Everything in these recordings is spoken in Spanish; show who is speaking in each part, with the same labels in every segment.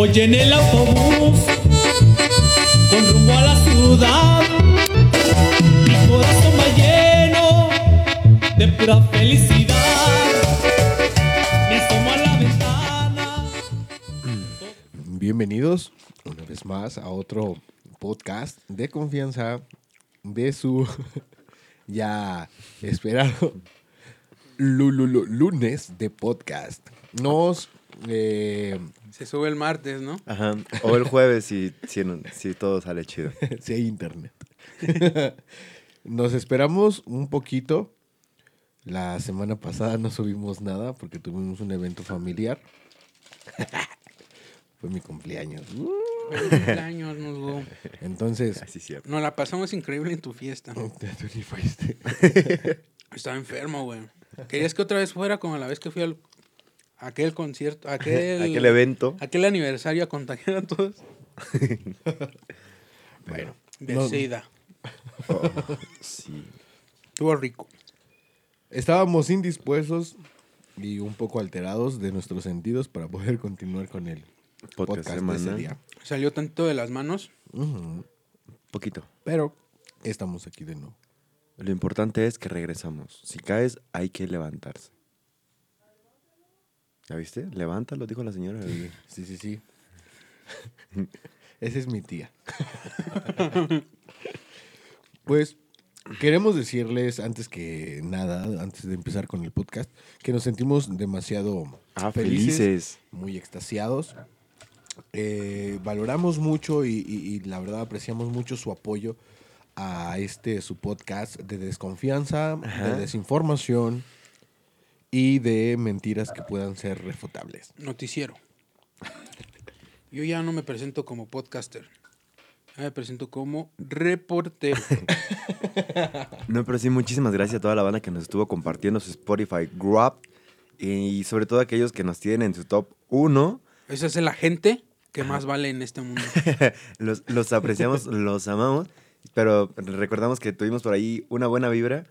Speaker 1: Voy en el autobús con rumbo a la ciudad. Mi corazón va lleno de pura felicidad. Me asomo a la ventana.
Speaker 2: Bienvenidos una vez más a otro podcast de confianza de su ya esperado lu- lu- lu- lunes de podcast. Nos eh,
Speaker 3: Se sube el martes, ¿no?
Speaker 4: Ajá. O el jueves si, si, todo sale chido.
Speaker 2: si hay internet. Nos esperamos un poquito. La semana pasada no subimos nada porque tuvimos un evento familiar. Fue mi cumpleaños. Uh,
Speaker 3: cumpleaños, Musgo.
Speaker 2: Entonces,
Speaker 4: Así es cierto.
Speaker 3: Nos la pasamos increíble en tu fiesta.
Speaker 2: tú ni fuiste.
Speaker 3: Estaba enfermo, güey. ¿Querías que otra vez fuera como la vez que fui al aquel concierto, aquel,
Speaker 4: Aquel evento.
Speaker 3: aquel aniversario a contagiar a todos?
Speaker 2: Bueno,
Speaker 3: De
Speaker 2: no-
Speaker 3: SIDA.
Speaker 4: Sí.
Speaker 3: Estuvo rico.
Speaker 2: estábamos indispuestos y un poco alterados de nuestros sentidos para poder continuar con el
Speaker 4: Podcast
Speaker 2: podcast, de ese día.
Speaker 3: Salió tanto de las manos.
Speaker 2: Ujú.
Speaker 4: Poquito.
Speaker 2: Pero estamos aquí de nuevo.
Speaker 4: Lo importante es que regresamos. Si caes, hay que levantarse. ¿Ya viste? Levántalo, dijo la señora.
Speaker 2: Sí, sí, sí. Esa es mi tía. pues queremos decirles antes que nada, antes de empezar con el podcast, que nos sentimos demasiado
Speaker 4: Ah, felices.
Speaker 2: muy extasiados. Eh, valoramos mucho y, y- y la verdad apreciamos mucho su apoyo a este su podcast de desconfianza,
Speaker 4: Ajá.
Speaker 2: de desinformación y de mentiras que puedan ser refutables.
Speaker 3: Noticiero. Yo ya no me presento como podcaster. Ya me presento como reportero.
Speaker 4: No, pero sí, muchísimas gracias a toda la banda que nos estuvo compartiendo su Spotify Grab. Y sobre todo aquellos que nos tienen en su top 1.
Speaker 3: Esa es la gente que más vale en este mundo.
Speaker 4: los, los apreciamos, los amamos. Pero recordamos que tuvimos por ahí una buena vibra.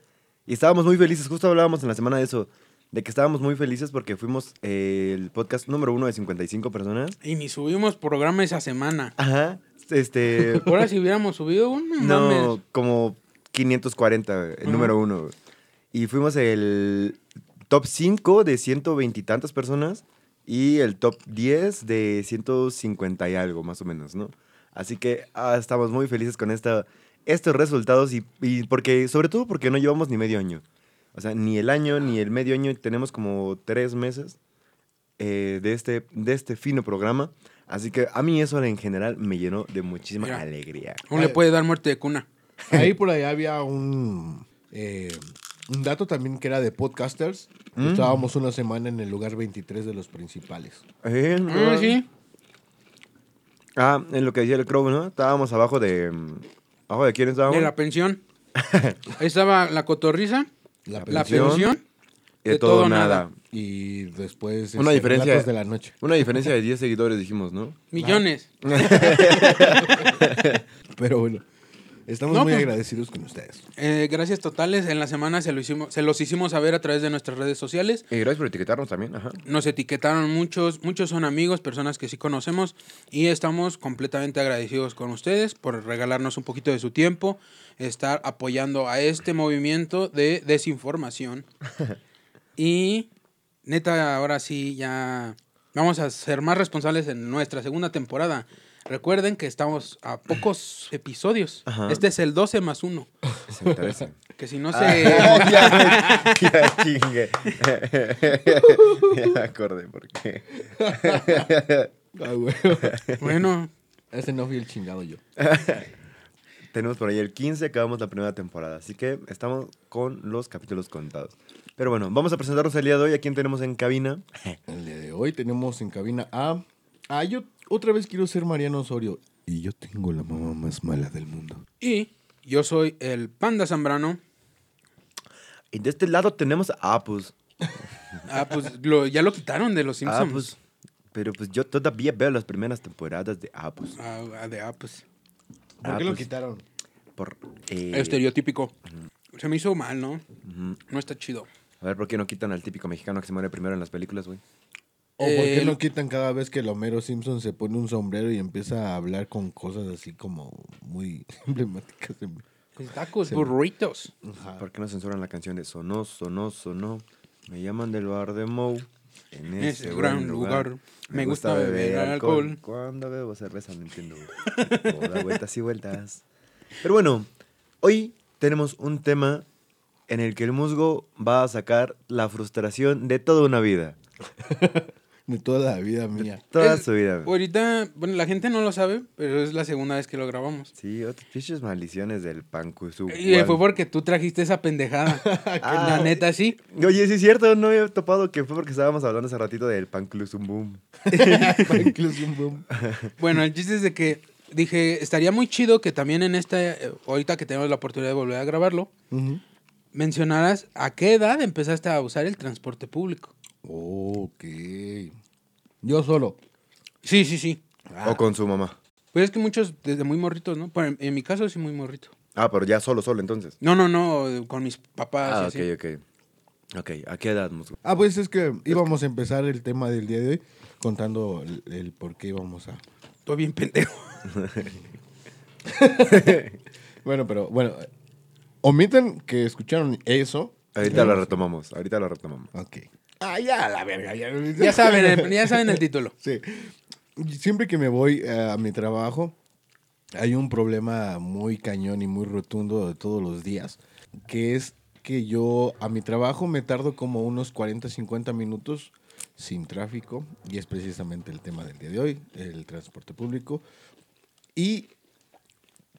Speaker 4: Y estábamos muy felices. Justo hablábamos en la semana de eso. De que estábamos muy felices porque fuimos eh, el podcast número uno de 55 personas.
Speaker 3: Y ni subimos programa esa semana.
Speaker 4: Ajá. Este.
Speaker 3: Ahora si hubiéramos subido uno,
Speaker 4: No,
Speaker 3: mames.
Speaker 4: como 540, el
Speaker 3: Ajá.
Speaker 4: número uno. Y fuimos el top 5 de 120 y tantas personas y el top 10 de 150 y algo, más o menos, ¿no? Así que ah, estamos muy felices con esta, estos resultados y, y porque, sobre todo porque no llevamos ni medio año. O sea, ni el año ni el medio año, tenemos como tres meses eh, de, este, de este fino programa. Así que a mí eso en general me llenó de muchísima
Speaker 3: Mira.
Speaker 4: alegría.
Speaker 3: Aún le puede dar muerte de cuna.
Speaker 2: Ahí por allá había un, eh, un dato también que era de podcasters.
Speaker 4: Mm.
Speaker 2: Estábamos una semana en el lugar 23 de los principales.
Speaker 4: Eh,
Speaker 3: Ah, sí.
Speaker 4: Ah, en lo que decía el Crow, ¿no? Estábamos abajo de. mm, ¿Abajo de quién estábamos?
Speaker 3: De la pensión. Ahí estaba la cotorriza,
Speaker 2: La
Speaker 3: la
Speaker 2: pensión
Speaker 3: pensión.
Speaker 4: de todo, nada.
Speaker 2: y después
Speaker 4: Una
Speaker 2: este,
Speaker 4: diferencia-
Speaker 2: de la noche.
Speaker 4: Una diferencia de 10 seguidores, dijimos, ¿no?
Speaker 3: Millones.
Speaker 2: Pero bueno, estamos
Speaker 3: No,
Speaker 2: muy
Speaker 3: pues-
Speaker 2: agradecidos con ustedes.
Speaker 3: Eh, gracias totales. En la semana se, lo hicimos, se los hicimos saber a través de nuestras redes sociales.
Speaker 4: Y gracias por etiquetarnos también, ajá.
Speaker 3: Nos etiquetaron muchos, muchos son amigos, personas que sí conocemos y estamos completamente agradecidos con ustedes por regalarnos un poquito de su tiempo, estar apoyando a este movimiento de desinformación. y neta, ahora sí ya vamos a ser más responsables en nuestra segunda temporada. Recuerden que estamos a pocos episodios.
Speaker 4: Ajá.
Speaker 3: Este es el 12 más 1.
Speaker 4: Se me interesa.
Speaker 3: Que si no se...
Speaker 4: ya, ya chingue. ya me acordé por qué.
Speaker 2: Ah, güey.
Speaker 3: bueno,
Speaker 2: Ese no fui el chingado yo.
Speaker 4: Tenemos por ahí el 15, acabamos la primera temporada. Así que estamos con los capítulos contados. Pero bueno, vamos a presentarnos el día de hoy. ¿A quién tenemos en cabina?
Speaker 2: El día de hoy tenemos en cabina a... Ah, yo otra vez quiero ser Mariano Osorio. Y yo tengo la mamá más mala del mundo.
Speaker 3: y yo soy el Panda Zambrano.
Speaker 4: Y de este lado tenemos a Apus.
Speaker 3: Ah, pues lo- ya lo quitaron de los Simpsons.
Speaker 4: Apus. Pero pues yo todavía veo las primeras temporadas de Apus.
Speaker 3: Ah, ah, de ah, pues.
Speaker 2: ¿Por
Speaker 4: Ah,
Speaker 2: qué lo
Speaker 4: pues,
Speaker 2: quitaron?
Speaker 4: Por, eh,
Speaker 3: Estereotípico. Se me hizo mal, ¿no?
Speaker 4: ujú.
Speaker 3: No está chido.
Speaker 4: A ver, ¿por qué no quitan al típico mexicano que se muere primero en las películas, güey?
Speaker 2: ¿O por qué
Speaker 3: Eh,
Speaker 2: no quitan cada vez que el Homero Simpson se pone un sombrero y empieza a hablar con cosas así como muy emblemáticas?
Speaker 3: Tacos, burritos.
Speaker 4: ¿Por qué no censuran la canción de Sonó, sonó, sonó? Me llaman del bar de Moe. En ese
Speaker 3: ese gran lugar. Me gusta beber alcohol.
Speaker 4: Cuando bebo cerveza no entiendo. O da vueltas y vueltas. Pero bueno, hoy tenemos un tema en el que el musgo va a sacar la frustración de toda una vida.
Speaker 2: De toda la vida mía.
Speaker 4: Toda
Speaker 3: Es-
Speaker 4: su vida.
Speaker 3: Ahorita, bueno, la gente no lo sabe, pero es la segunda vez que lo grabamos.
Speaker 4: Sí, otras pinches maldiciones del pancusu.
Speaker 3: Y fue porque tú trajiste esa pendejada.
Speaker 4: Ah.
Speaker 3: la neta, sí.
Speaker 4: Oye, sí es cierto, no había topado que fue porque estábamos hablando hace ratito del panclusumbum.
Speaker 2: Incluso un boom.
Speaker 3: Bueno, el chiste es de que dije, estaría muy chido que también en esta, ahorita que tenemos la oportunidad de volver a grabarlo, mencionaras a qué edad empezaste a usar el transporte público.
Speaker 2: Ok. Yo solo.
Speaker 3: Sí, sí, sí.
Speaker 4: O con su mamá.
Speaker 3: Pues es que muchos desde muy morritos, ¿no? Pero en, en mi caso sí muy morrito.
Speaker 4: Ah, pero ya solo, solo entonces.
Speaker 3: No, no, no, con mis papás.
Speaker 4: Ah,
Speaker 3: y
Speaker 4: ok,
Speaker 3: así.
Speaker 4: ok. Ok, ¿a qué edad, musgo?
Speaker 2: Ah, pues es que íbamos a empezar el tema del día de hoy contando el, el por qué íbamos a...
Speaker 3: Estoy bien pendejo.
Speaker 2: Bueno, pero bueno, omiten que escucharon eso.
Speaker 4: Ahorita lo retomamos, ahorita lo retomamos.
Speaker 2: Ok. Ah, ya, la verga. Ya,
Speaker 3: Ya saben, el, ya saben el título.
Speaker 2: Sí. Siempre que me voy eh, a mi trabajo, hay un problema muy cañón y muy rotundo de todos los días, que es que yo a mi trabajo me tardo como unos 40, 50 minutos sin tráfico, y es precisamente el tema del día de hoy, el transporte público. Y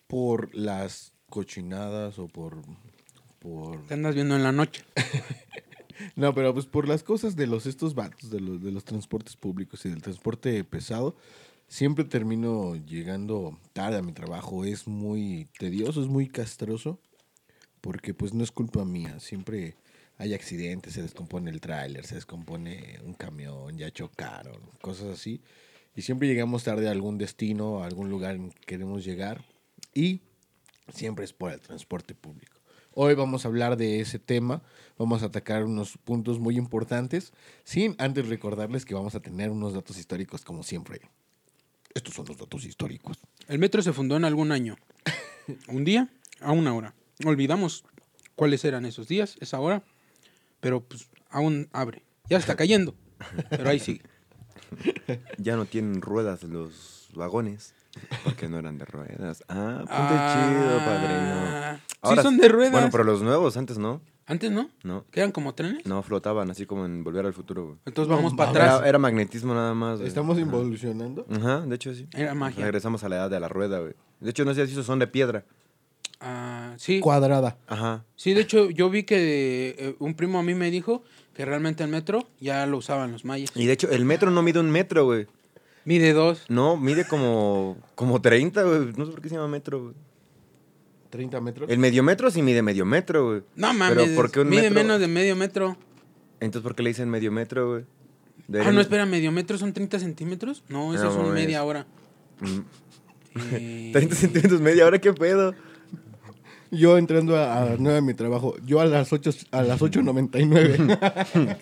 Speaker 2: por las cochinadas o por... por
Speaker 3: Te andas viendo en la noche.
Speaker 2: no, pero pues por las cosas de los estos vatos, de los, de los transportes públicos y del transporte pesado, siempre termino llegando tarde a mi trabajo. Es muy tedioso, es muy castroso, porque pues no es culpa mía. Siempre hay accidentes, se descompone el tráiler, se descompone un camión, ya chocaron, cosas así. Y siempre llegamos tarde a algún destino, a algún lugar en que queremos llegar. Y siempre es por el transporte público. Hoy vamos a hablar de ese tema, vamos a atacar unos puntos muy importantes, sin antes recordarles que vamos a tener unos datos históricos como siempre. Estos son los datos históricos.
Speaker 3: El metro se fundó en algún año. Un día a una hora. Olvidamos cuáles eran esos días, esa hora, pero pues aún abre. Ya está cayendo, pero ahí sigue.
Speaker 4: Ya no tienen ruedas los vagones, porque no eran de ruedas. Ah, punto
Speaker 3: Ah,
Speaker 4: chido, padrino.
Speaker 3: sí son de ruedas.
Speaker 4: Bueno, pero los nuevos antes no.
Speaker 3: Antes no,
Speaker 4: No,
Speaker 3: quedan como trenes.
Speaker 4: no flotaban así como en Volver al Futuro, güey.
Speaker 3: Entonces vamos
Speaker 2: No
Speaker 3: para atrás.
Speaker 4: Era, era magnetismo nada más. güey.
Speaker 2: Estamos
Speaker 4: Ajá.
Speaker 2: involucionando.
Speaker 4: Ajá, de hecho sí.
Speaker 3: Era magia.
Speaker 4: Regresamos a la edad de la rueda, güey. De hecho, no sé si esos son de piedra.
Speaker 3: Ah, sí,
Speaker 2: Cuadrada.
Speaker 4: Ajá.
Speaker 3: sí, de hecho yo vi que eh, un primo a mí me dijo que realmente el metro ya lo usaban los mayas.
Speaker 4: Y de hecho, el metro no mide un metro, güey.
Speaker 3: Mide dos.
Speaker 4: No, mide como, como 30, güey. No sé por qué se llama metro, güey.
Speaker 2: 30 metros.
Speaker 4: El medio metro sí mide medio metro, güey.
Speaker 3: No mames,
Speaker 4: Pero ¿por qué un
Speaker 3: mide
Speaker 4: metro?
Speaker 3: menos de medio metro.
Speaker 4: Entonces, ¿por qué le dicen medio metro, güey?
Speaker 3: Ah, no, espera, medio metro son 30 centímetros. No, eso
Speaker 4: No
Speaker 3: son
Speaker 4: mames.
Speaker 3: media hora.
Speaker 4: Mm,
Speaker 3: Eh,
Speaker 4: 30 centímetros media hora, ¿qué pedo?
Speaker 2: Yo entrando a, a las 9 de mi trabajo, yo a las 8 a las 8.99.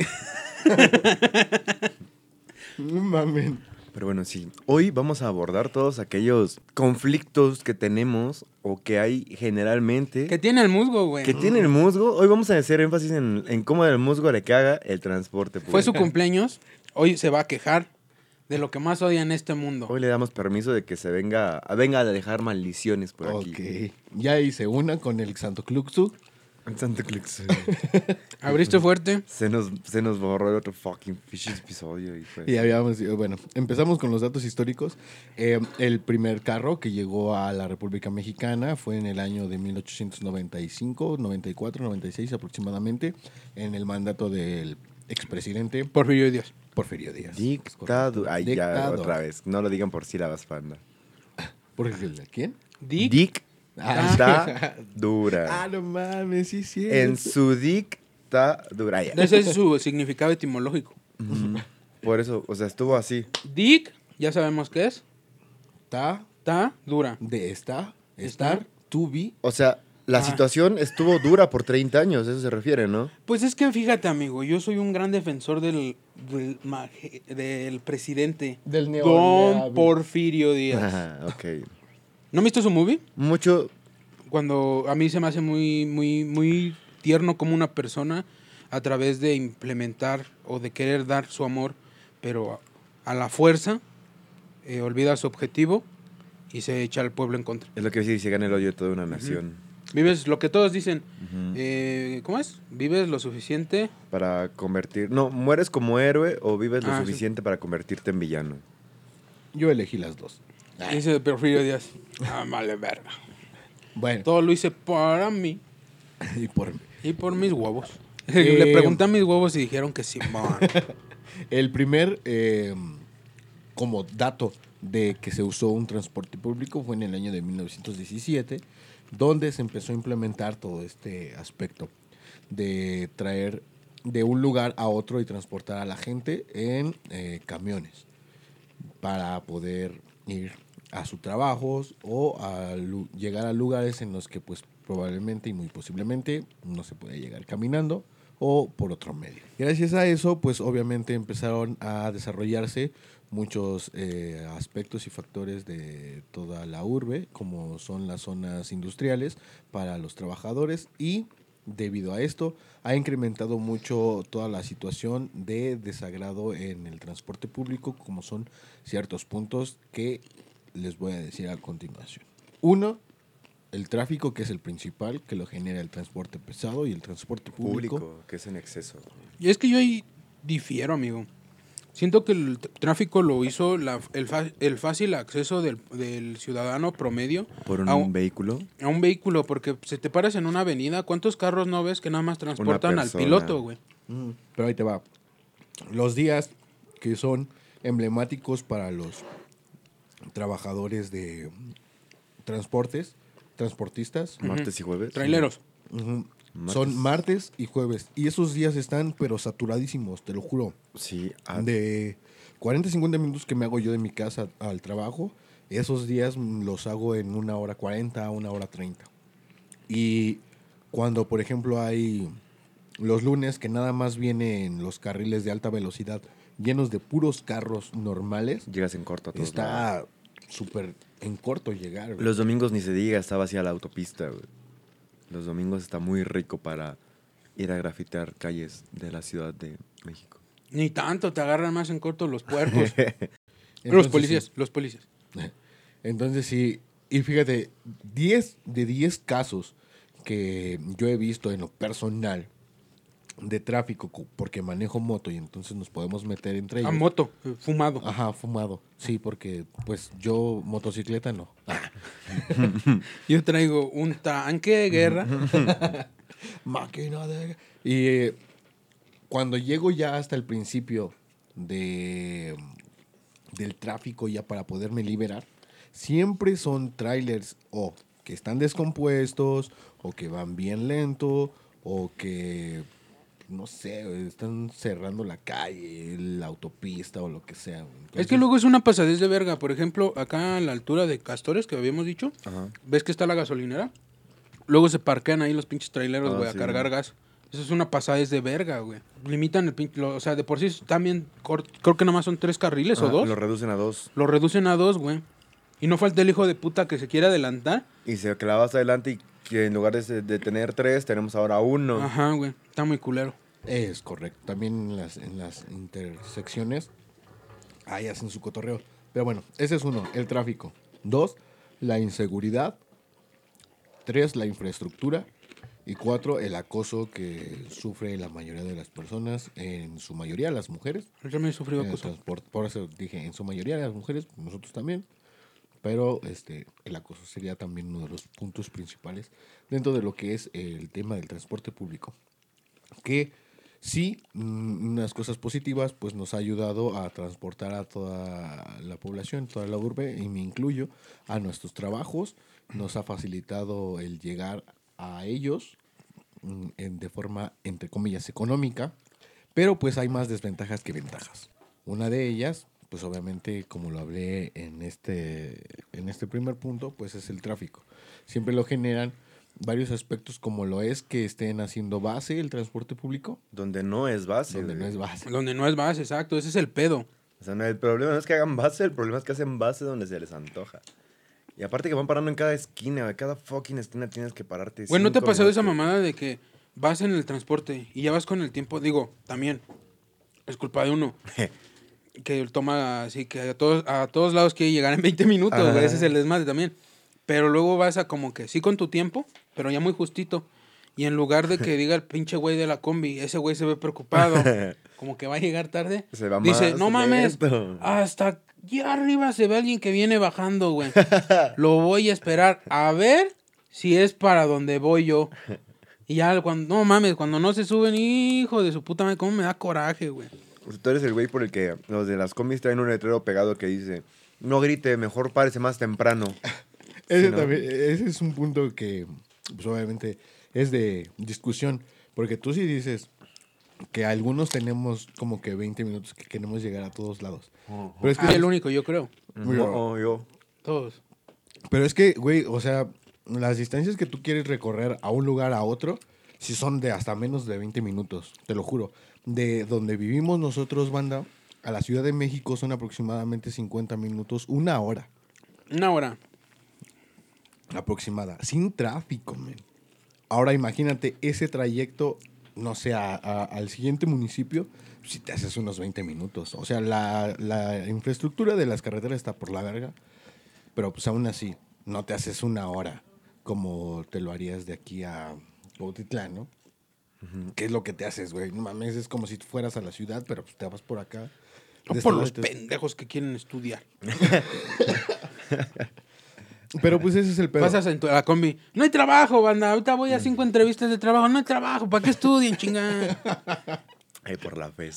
Speaker 2: no mames.
Speaker 4: Pero bueno, sí. Hoy vamos a abordar todos aquellos conflictos que tenemos o que hay generalmente
Speaker 3: Que tiene el musgo, güey.
Speaker 4: que tiene el musgo. Hoy vamos a hacer énfasis en, en cómo el musgo le caga el transporte.
Speaker 3: Fue su cumpleaños. Hoy se va a quejar de lo que más odia en este mundo.
Speaker 4: Hoy le damos permiso de que se venga, a- venga a dejar maldiciones por aquí.
Speaker 2: Ok. Ya hice una con el Santo Cluxu.
Speaker 4: Santa Claus.
Speaker 3: Abriste fuerte.
Speaker 4: se, nos, se nos borró el otro fucking fish episodio. Y fue-
Speaker 2: Y habíamos, bueno, empezamos con los datos históricos. Eh, el primer carro que llegó a la República Mexicana fue en el año de 1895, 94, 96 aproximadamente, en el mandato del expresidente
Speaker 3: Porfirio Díaz.
Speaker 2: Porfirio Díaz.
Speaker 4: Dictadura. Ay, ya,
Speaker 2: Dictador.
Speaker 4: otra vez. No lo digan por sílabas, panda.
Speaker 2: ¿Porfirio quién?
Speaker 3: Dick.
Speaker 2: Ah.
Speaker 4: Dictadura.
Speaker 2: Ah, no mames, sí, sí.
Speaker 4: en su dictadura. Ya.
Speaker 3: Ese es su significado etimológico.
Speaker 4: Ujú. Por eso, o sea, estuvo así.
Speaker 3: Dick, ya sabemos qué es.
Speaker 2: Ta,
Speaker 3: Ta, dura.
Speaker 2: de esta, estar, to be.
Speaker 4: O sea, la
Speaker 3: Ah.
Speaker 4: situación estuvo dura por 30 años, eso se refiere, ¿no?
Speaker 3: Pues es que fíjate, amigo, yo soy un gran defensor del, del, maje- del presidente
Speaker 2: Del
Speaker 3: Don
Speaker 2: neoliberal.
Speaker 3: Porfirio Díaz.
Speaker 4: Ajá, ok.
Speaker 3: ¿No viste su movie?
Speaker 4: Mucho,
Speaker 3: Cuando a mí se me hace muy, muy, muy tierno como una persona a través de implementar o de querer dar su amor, pero a, a la fuerza, eh, olvida su objetivo y se echa al pueblo en contra.
Speaker 4: es lo que dice, se gana el odio de toda una nación.
Speaker 3: Vives lo que todos dicen, eh, ¿cómo es? Vives lo suficiente.
Speaker 4: Para convertir, no, mueres como héroe o vives lo
Speaker 3: Ah, sí.
Speaker 4: suficiente para convertirte en villano.
Speaker 2: Yo elegí las dos.
Speaker 3: Dice Porfirio Díaz. Ah, vale, verga.
Speaker 2: Bueno,
Speaker 3: Todo lo hice para mí
Speaker 2: y por
Speaker 3: y por mis huevos.
Speaker 2: Eh,
Speaker 3: Le pregunté a mis huevos y dijeron que sí.
Speaker 2: el primer eh, como dato de que se usó un transporte público fue en el año de 1917, donde se empezó a implementar todo este aspecto de traer de un lugar a otro y transportar a la gente en eh, camiones para poder ir a sus trabajos o a llegar a lugares en los que pues probablemente y muy posiblemente no se puede llegar caminando o por otro medio. Gracias a eso pues obviamente empezaron a desarrollarse muchos eh, aspectos y factores de toda la urbe como son las zonas industriales para los trabajadores y debido a esto ha incrementado mucho toda la situación de desagrado en el transporte público como son ciertos puntos que les voy a decir a continuación. Uno, el tráfico, que es el principal, que lo genera el transporte pesado y el transporte público.
Speaker 4: Público, que es en exceso.
Speaker 3: Y es que yo ahí difiero, amigo. Siento que el tráfico lo hizo la- el, fa- el fácil acceso del, del ciudadano promedio
Speaker 4: Por un,
Speaker 3: a, un,
Speaker 4: vehículo.
Speaker 3: a un vehículo, porque se te paras en una avenida, ¿cuántos carros no ves que nada más transportan al piloto, güey?
Speaker 2: Mm, Pero ahí te va. Los días que son emblemáticos para los trabajadores de transportes, transportistas,
Speaker 4: Martes y jueves.
Speaker 3: Traileros.
Speaker 4: Martes.
Speaker 2: son martes y jueves. Y esos días están, pero saturadísimos, te lo juro.
Speaker 4: Sí, ah,
Speaker 2: De 40, 50 minutos que me hago yo de mi casa al trabajo, esos días mm, los hago en una hora 40 a una hora 30. Y cuando, por ejemplo, hay los lunes que nada más vienen los carriles de alta velocidad llenos de puros carros normales,
Speaker 4: llegas en corto a todos lados.
Speaker 2: Está súper en corto llegar. güey.
Speaker 4: Los domingos ni se diga, estaba hacia la autopista, güey. Los domingos está muy rico para ir a grafitear calles de la Ciudad de México.
Speaker 3: Ni tanto, te agarran más en corto los puercos. los policías,
Speaker 2: sí.
Speaker 3: los policías.
Speaker 2: Entonces sí, y fíjate, 10 de 10 casos que yo he visto en lo personal de tráfico, porque manejo moto y entonces nos podemos meter entre ellos.
Speaker 3: A moto, eh, fumado.
Speaker 2: Ajá, fumado. Sí, porque pues yo motocicleta no.
Speaker 3: Yo traigo un tanque de guerra.
Speaker 2: Máquina de... Y eh, cuando llego ya hasta el principio de, del tráfico ya para poderme liberar, siempre son trailers o que están descompuestos o que van bien lento o que, no sé, están cerrando la calle, la autopista o lo que sea.
Speaker 3: Es que luego es una pasadez de verga. Por ejemplo, acá a la altura de Castores, que habíamos dicho,
Speaker 4: Ajá.
Speaker 3: ¿ves que está la gasolinera? Luego se parquean ahí los pinches traileros,
Speaker 4: Ah,
Speaker 3: güey, a cargar gas. Eso es una pasadez de verga, güey. Limitan el pinche... o sea, de por sí también... Creo que nada más son tres carriles o dos.
Speaker 4: Lo reducen a dos.
Speaker 3: Lo reducen a dos, güey. Y no falta el hijo de puta que se quiera adelantar.
Speaker 4: Y se clavas adelante y que en lugar de, de tener tres, tenemos ahora uno.
Speaker 3: Ajá, güey. Está muy culero.
Speaker 2: Es correcto. También en las, en las intersecciones, ahí hacen su cotorreo. Pero bueno, ese es uno, el tráfico. Dos, la inseguridad. Tres, la infraestructura. Y cuatro, el acoso que sufre la mayoría de las personas, en su mayoría las mujeres.
Speaker 3: Yo también he sufrido acoso.
Speaker 2: Por eso dije, en su mayoría las mujeres, nosotros también. Pero este, el acoso sería también uno de los puntos principales dentro de lo que es el tema del transporte público. Que sí, mm, unas cosas positivas, pues nos ha ayudado a transportar a toda la población, toda la urbe, y me incluyo, a nuestros trabajos. Nos ha facilitado el llegar a ellos mm, en- de forma, entre comillas, económica. Pero pues hay más desventajas que ventajas. Una de ellas, pues obviamente, como lo hablé en este, en este primer punto, pues es el tráfico. Siempre lo generan varios aspectos como lo es que estén haciendo base el transporte público,
Speaker 4: Donde no es base.
Speaker 2: donde no es base.
Speaker 3: Donde no es base, exacto. Ese es el pedo.
Speaker 4: O sea, no, el problema no es que hagan base, el problema es que hacen base donde se les antoja. Y aparte que van parando en cada esquina, güey, cada fucking esquina tienes que pararte.
Speaker 3: Güey, ¿no te ha pasado esa mamada de que vas en el transporte y ya vas con el tiempo? Digo, también, es culpa de uno. que toma así, que a todos, a todos lados quiere llegar en 20 minutos, güey. Ese es el desmadre también. Pero luego vas a como que sí con tu tiempo, pero ya muy justito. Y en lugar de que diga el pinche güey de la combi, ese güey se ve preocupado, como que va a llegar tarde.
Speaker 4: Se va
Speaker 3: Dice, no mames,
Speaker 4: lento".
Speaker 3: hasta allá arriba se ve alguien que viene bajando, güey. Lo voy a esperar a ver si es para donde voy yo. Y ya cuando, no mames, cuando no se suben, hijo de su puta madre, cómo me da coraje, güey.
Speaker 4: O sea, tú eres el güey por el que los de las combis traen un letrero pegado que dice, no grite, mejor párese más temprano.
Speaker 2: Ese,
Speaker 4: ¿no?
Speaker 2: también- ese es un punto que, pues, obviamente, es de discusión. Porque tú sí dices que algunos tenemos como que 20 minutos que queremos llegar a todos lados. Pero es que,
Speaker 3: Ah, el único, yo creo.
Speaker 2: Mira.
Speaker 4: No, yo.
Speaker 3: Todos.
Speaker 2: pero es que, güey, o sea, las distancias que tú quieres recorrer a un lugar a otro, si son de hasta menos de 20 minutos, te lo juro. De donde vivimos nosotros, banda, a la Ciudad de México son aproximadamente 50 minutos, una hora
Speaker 3: Una hora.
Speaker 2: aproximada, sin tráfico, men. Ahora imagínate ese trayecto, no sé, a- a- al siguiente municipio, si te haces unos 20 minutos. O sea, la, la infraestructura de las carreteras está por la verga, pero pues aún así, no te haces una hora como te lo harías de aquí a Bautitlán, ¿no? ¿Qué es lo que te haces, güey? No mames, es como si fueras a la ciudad, pero pues te vas por acá.
Speaker 3: No por los
Speaker 2: te-
Speaker 3: pendejos que quieren estudiar.
Speaker 2: Pero pues ese es el pedo.
Speaker 3: Pasas en tu- a la combi. No hay trabajo, banda. Ahorita voy a cinco entrevistas de trabajo. No hay trabajo. ¿Para qué estudien, chingada?
Speaker 4: Ay, por la fe.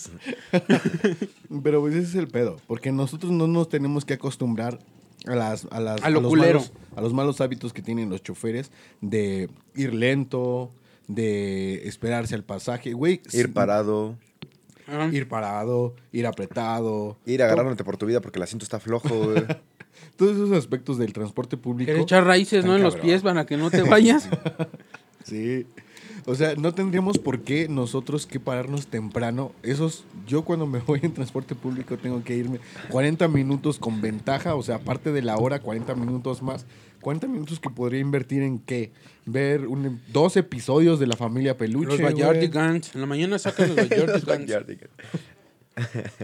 Speaker 2: Pero pues ese es el pedo, porque nosotros no nos tenemos que acostumbrar a las a las
Speaker 3: A lo
Speaker 2: los malos, a los malos hábitos que tienen los choferes de ir lento, de esperarse al pasaje, güey,
Speaker 4: Ir parado,
Speaker 3: Ah,
Speaker 2: ir parado, ir apretado,
Speaker 4: ir agarrándote por tu vida porque el asiento está flojo, güey.
Speaker 2: todos esos aspectos del transporte público.
Speaker 3: Quieres echar raíces, ¿no? En los pies para que no te vayas.
Speaker 2: Sí. O sea, no tendríamos por qué nosotros que pararnos temprano. Esos, yo cuando me voy en transporte público tengo que irme 40 minutos con ventaja, o sea, aparte de la hora, 40 minutos más. 40 minutos que podría invertir en qué? Ver un- dos episodios de la familia Peluche.
Speaker 3: los. Bayardigans. En la mañana sacan los Bayardigans.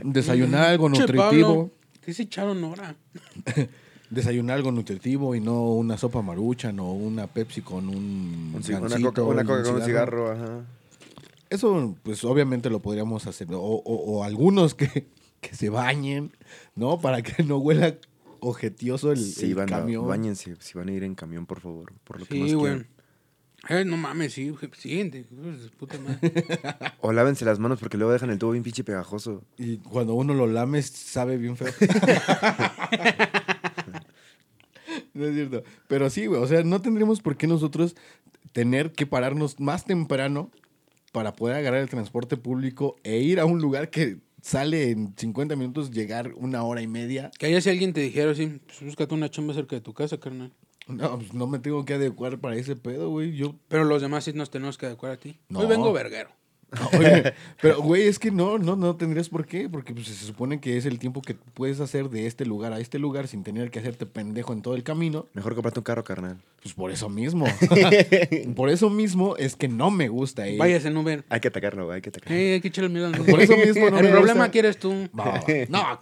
Speaker 2: Desayunar algo
Speaker 3: Che,
Speaker 2: nutritivo.
Speaker 3: Pablo, ¿Qué se echaron ahora?
Speaker 2: Desayunar algo nutritivo y no una sopa maruchan o una Pepsi con un.
Speaker 4: Un una coca, una con un cigarro, ajá.
Speaker 2: Eso, pues obviamente lo podríamos hacer. O, o- o algunos que, que se bañen, ¿no? Para que no huela ojetioso el,
Speaker 4: Sí,
Speaker 2: el
Speaker 4: van a,
Speaker 2: camión.
Speaker 4: bañense, si van a ir en camión, por favor, por lo que
Speaker 3: Sí,
Speaker 4: más
Speaker 3: güey.
Speaker 4: quieran.
Speaker 3: Eh, no mames, sí, siguiente. de puta madre.
Speaker 4: O lávense las manos porque luego dejan el tubo bien pinche pegajoso.
Speaker 2: Y cuando uno lo lame, sabe bien feo. no es cierto. Pero sí, güey. O sea, no tendríamos por qué nosotros tener que pararnos más temprano para poder agarrar el transporte público e ir a un lugar que sale en 50 minutos, llegar una hora y media.
Speaker 3: Que haya si alguien te dijera así, pues búscate una chamba cerca de tu casa, carnal.
Speaker 2: No, pues no me tengo que adecuar para ese pedo, güey. Yo
Speaker 3: Pero los demás sí nos tenemos que adecuar a ti.
Speaker 2: No.
Speaker 3: Hoy vengo verguero.
Speaker 2: Oye, pero güey, es que no, no, no tendrías por qué, porque pues, se supone que es el tiempo que puedes hacer de este lugar a este lugar sin tener que hacerte pendejo en todo el camino.
Speaker 4: Mejor comprarte un carro, carnal.
Speaker 2: Pues por eso mismo. por eso mismo es que no me gusta ir.
Speaker 3: Vayas en Uber.
Speaker 4: Hay que atacarlo, güey, hay que atacarlo.
Speaker 3: Eh, hay que echarle miedo al
Speaker 2: Por eso mismo no
Speaker 3: El
Speaker 2: me
Speaker 3: problema
Speaker 2: gusta.
Speaker 3: que eres tú.
Speaker 2: No, no.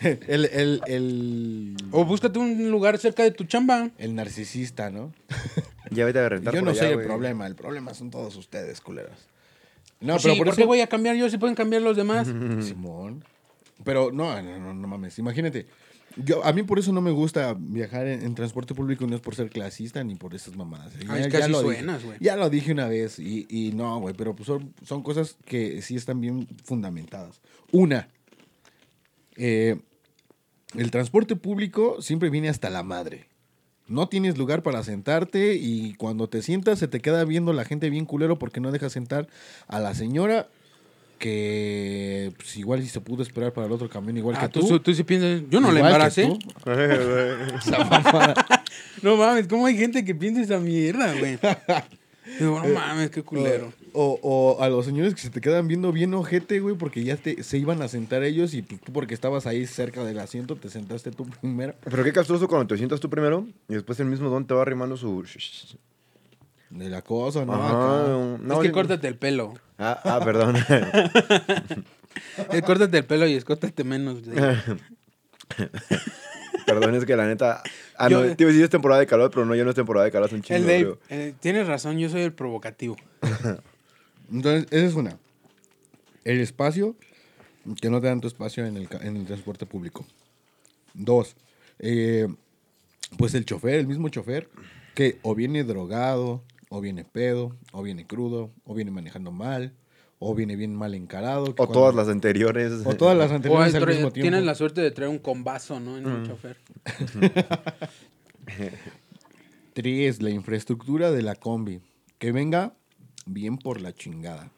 Speaker 2: el, el, el,
Speaker 3: O búscate un lugar cerca de tu chamba.
Speaker 2: el narcisista, ¿no?
Speaker 4: Ya vete a rentar
Speaker 2: Yo
Speaker 4: por
Speaker 2: no
Speaker 4: allá,
Speaker 2: soy el
Speaker 4: güey.
Speaker 2: problema, el problema son todos ustedes, culeros. No,
Speaker 3: Pues
Speaker 2: pero
Speaker 3: sí,
Speaker 2: por
Speaker 3: ¿por
Speaker 2: eso...
Speaker 3: qué voy a cambiar yo si pueden cambiar los demás?
Speaker 2: Simón. Pero no, no, no, no mames. Imagínate. Yo, a mí por eso no me gusta viajar en, en transporte público, no es por ser clasista ni por esas mamadas.
Speaker 3: Ay, es que así
Speaker 2: lo
Speaker 3: suenas,
Speaker 2: dije.
Speaker 3: güey.
Speaker 2: Ya lo dije una vez y, y no, güey, pero pues son, son cosas que sí están bien fundamentadas. Una, eh, el transporte público siempre viene hasta la madre. No tienes lugar para sentarte y cuando te sientas se te queda viendo la gente bien culero porque no dejas sentar a la señora que pues, igual si se pudo esperar para el otro camión, igual
Speaker 3: Ah,
Speaker 2: que
Speaker 3: tú,
Speaker 2: tú.
Speaker 3: tú, sí piensas, yo no la embaracé. No mames, ¿cómo hay gente que piensa esa mierda, güey? No mames, qué culero.
Speaker 2: O, o a los señores que se te quedan viendo bien ojete, güey, porque ya te, se iban a sentar ellos y pues, tú porque estabas ahí cerca del asiento te sentaste tú primero.
Speaker 4: Pero qué castroso cuando te sientas tú primero y después el mismo don te va arrimando su...
Speaker 2: De la cosa, ¿no?
Speaker 4: Ajá, no,
Speaker 3: es que
Speaker 4: yo-
Speaker 3: córtate el pelo.
Speaker 4: Ah, ah, perdón.
Speaker 3: Córtate el pelo y escótate menos.
Speaker 4: perdón, es que la neta... Ah,
Speaker 3: Yo-
Speaker 4: no, te iba a decir es temporada de calor, pero no, ya no es temporada de calor, es un chingo.
Speaker 3: El Dave,
Speaker 4: güey.
Speaker 3: eh, tienes razón, yo soy el provocativo.
Speaker 2: Entonces, esa es una. El espacio, que no te dan tu espacio en el, ca- en el transporte público. Dos, eh, pues el chofer, el mismo chofer, que o viene drogado, o viene pedo, o viene crudo, o viene manejando mal, o viene bien mal encarado. que
Speaker 4: O
Speaker 2: cuando-
Speaker 4: todas las anteriores.
Speaker 2: O todas las
Speaker 3: O
Speaker 2: anteriores al mismo tiempo.
Speaker 3: tienes la suerte de traer un combazo, ¿no? En
Speaker 4: Mm.
Speaker 3: un chofer.
Speaker 2: Tres, la infraestructura de la combi. Que venga bien por la chingada.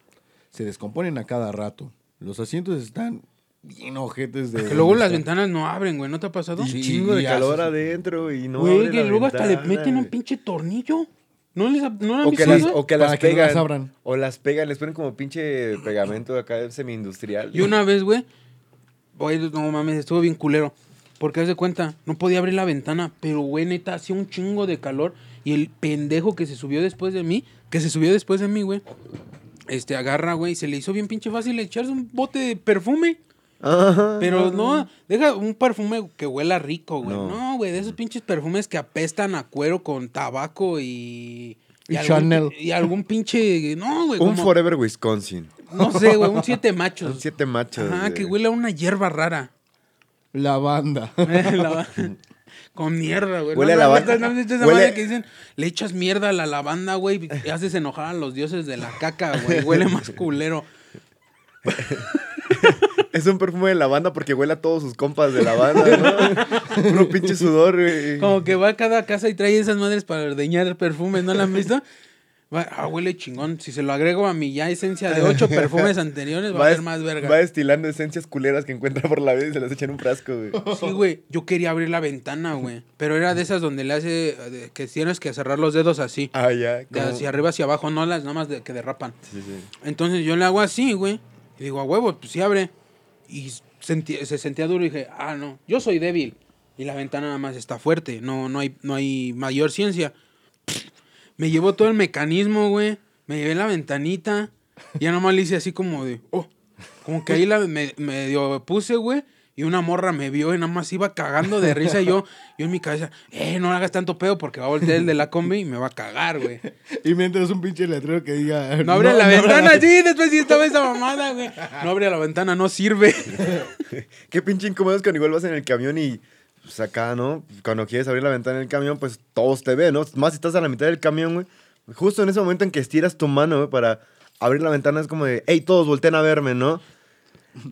Speaker 2: Se descomponen a cada rato. Los asientos están bien ojetes de...
Speaker 3: Que luego las ventanas no abren, güey, ¿no te ha pasado?
Speaker 4: Un
Speaker 2: Sí,
Speaker 4: chingo de
Speaker 2: y
Speaker 4: calor
Speaker 2: haces-
Speaker 4: adentro y no
Speaker 3: Güey, que luego hasta le meten un pinche tornillo. ¿No les ha- no
Speaker 4: O que, las, o que
Speaker 2: Para
Speaker 4: las
Speaker 2: que no
Speaker 4: pegan.
Speaker 2: las abran.
Speaker 4: O las pegan, les ponen como pinche pegamento acá semi-industrial.
Speaker 3: Y una vez, güey, güey, no mames, estuvo bien culero. Porque haz de cuenta, no podía abrir la ventana, pero güey, neta, hacía un chingo de calor. Y el pendejo que se subió después de mí, que se subió después de mí, güey, este, agarra, güey, y se le hizo bien pinche fácil echarse un bote de perfume.
Speaker 4: Ajá.
Speaker 3: Pero no, deja un perfume que huela rico, güey.
Speaker 4: No.
Speaker 3: No, güey, de esos pinches perfumes que apestan a cuero con tabaco y...
Speaker 2: Y
Speaker 3: algún-
Speaker 2: Chanel.
Speaker 3: Y algún pinche... No, güey,
Speaker 4: Un
Speaker 3: como-
Speaker 4: Forever Wisconsin.
Speaker 3: No sé, güey, un siete machos.
Speaker 4: Un siete machos.
Speaker 3: Ajá,
Speaker 4: güey.
Speaker 3: que huele a una hierba rara.
Speaker 2: La banda.
Speaker 3: La- Con mierda, güey.
Speaker 4: Huele
Speaker 3: no,
Speaker 4: a
Speaker 3: no,
Speaker 4: lavanda.
Speaker 3: ¿no visto esa
Speaker 4: Huele-
Speaker 3: que dicen, le echas mierda a la lavanda, güey, y haces enojar a los dioses de la caca, güey. Huele más culero.
Speaker 4: Es un perfume de lavanda porque huele a todos sus compas de lavanda, ¿no? Puro pinche sudor, güey.
Speaker 3: Como que va a cada casa y trae esas madres para ordeñar perfumes, ¿no la han visto? Ah, huele chingón. Si se lo agrego a mi ya esencia de ocho perfumes anteriores, va, a ser más verga.
Speaker 4: va destilando esencias culeras que encuentra por la vida y se las echa en un frasco, güey.
Speaker 3: Sí, güey. Yo quería abrir la ventana, güey. Pero era de esas donde le hace que tienes que cerrar los dedos así.
Speaker 4: Ah, ya.
Speaker 3: De hacia arriba hacia abajo, no las nada más de, que derrapan.
Speaker 4: Sí, sí.
Speaker 3: Entonces yo le hago así, güey. Y digo, a huevo, pues sí abre. Y sentí- se sentía duro y dije, ah, no, yo soy débil. Y la ventana nada más está fuerte. No, no, hay, no hay mayor ciencia. Me llevó todo el mecanismo, güey. Me llevé la ventanita. Y ya nomás le hice así como de, oh. Como que ahí la, me, medio puse, güey. Y una morra me vio y nada más iba cagando de risa. Y yo, yo en mi cabeza, eh, no hagas tanto pedo porque va a voltear el de la combi y me va a cagar, güey.
Speaker 2: y mientras un pinche letrero que diga...
Speaker 3: No abre la
Speaker 2: no
Speaker 3: ventana,
Speaker 2: abra-
Speaker 3: sí, después sí estaba esa mamada, güey. No abre la ventana, no sirve.
Speaker 4: Qué pinche incómodo es cuando igual vas en el camión y pues acá, ¿no? Cuando quieres abrir la ventana del camión, pues todos te ven, ¿no? Más si estás a la mitad del camión, güey. Justo en ese momento en que estiras tu mano, güey, para abrir la ventana es como de, hey, todos volteen a verme, ¿no?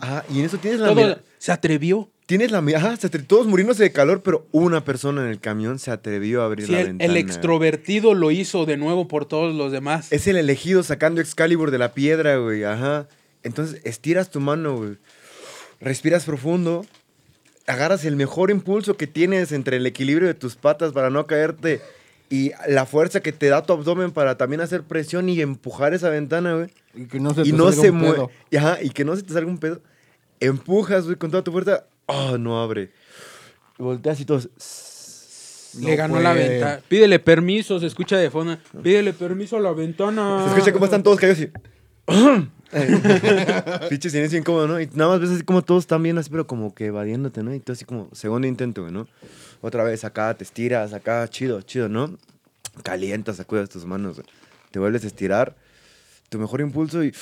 Speaker 4: Ah, y en eso tienes la
Speaker 3: Todo
Speaker 4: mira-
Speaker 3: se atrevió.
Speaker 4: Tienes la mira- ajá, se atre- todos muriéndose de calor, pero una persona en el camión se atrevió a abrir
Speaker 3: Sí,
Speaker 4: la
Speaker 3: el,
Speaker 4: ventana.
Speaker 3: el extrovertido lo hizo de nuevo por todos los demás.
Speaker 4: Es el elegido sacando Excalibur de la piedra, güey, ajá. Entonces, estiras tu mano, güey. Respiras profundo. Agarras el mejor impulso que tienes entre el equilibrio de tus patas para no caerte y la fuerza que te da tu abdomen para también hacer presión y empujar esa ventana, güey.
Speaker 2: Y que no se
Speaker 4: Y
Speaker 2: te
Speaker 4: no
Speaker 2: salga
Speaker 4: se
Speaker 2: un
Speaker 4: mueve.
Speaker 2: pedo.
Speaker 4: Y, ajá, y que no se te salga un pedo. Empujas, güey, con toda tu fuerza. Oh, no abre. Volteas y todos.
Speaker 3: Le
Speaker 2: No
Speaker 3: ganó la ventana. Pídele permiso, se escucha de fondo. Pídele permiso a la ventana.
Speaker 4: Se escucha cómo están todos caídos y. Pinche silencio incómodo, ¿no? Y nada más ves así como todos están bien así, pero como que evadiéndote, ¿no? Y tú así como, segundo intento, güey, ¿no? Otra vez acá te estiras, acá, chido, chido, ¿no? Calientas, sacudas tus manos, güey. Te vuelves a estirar, tu mejor impulso y.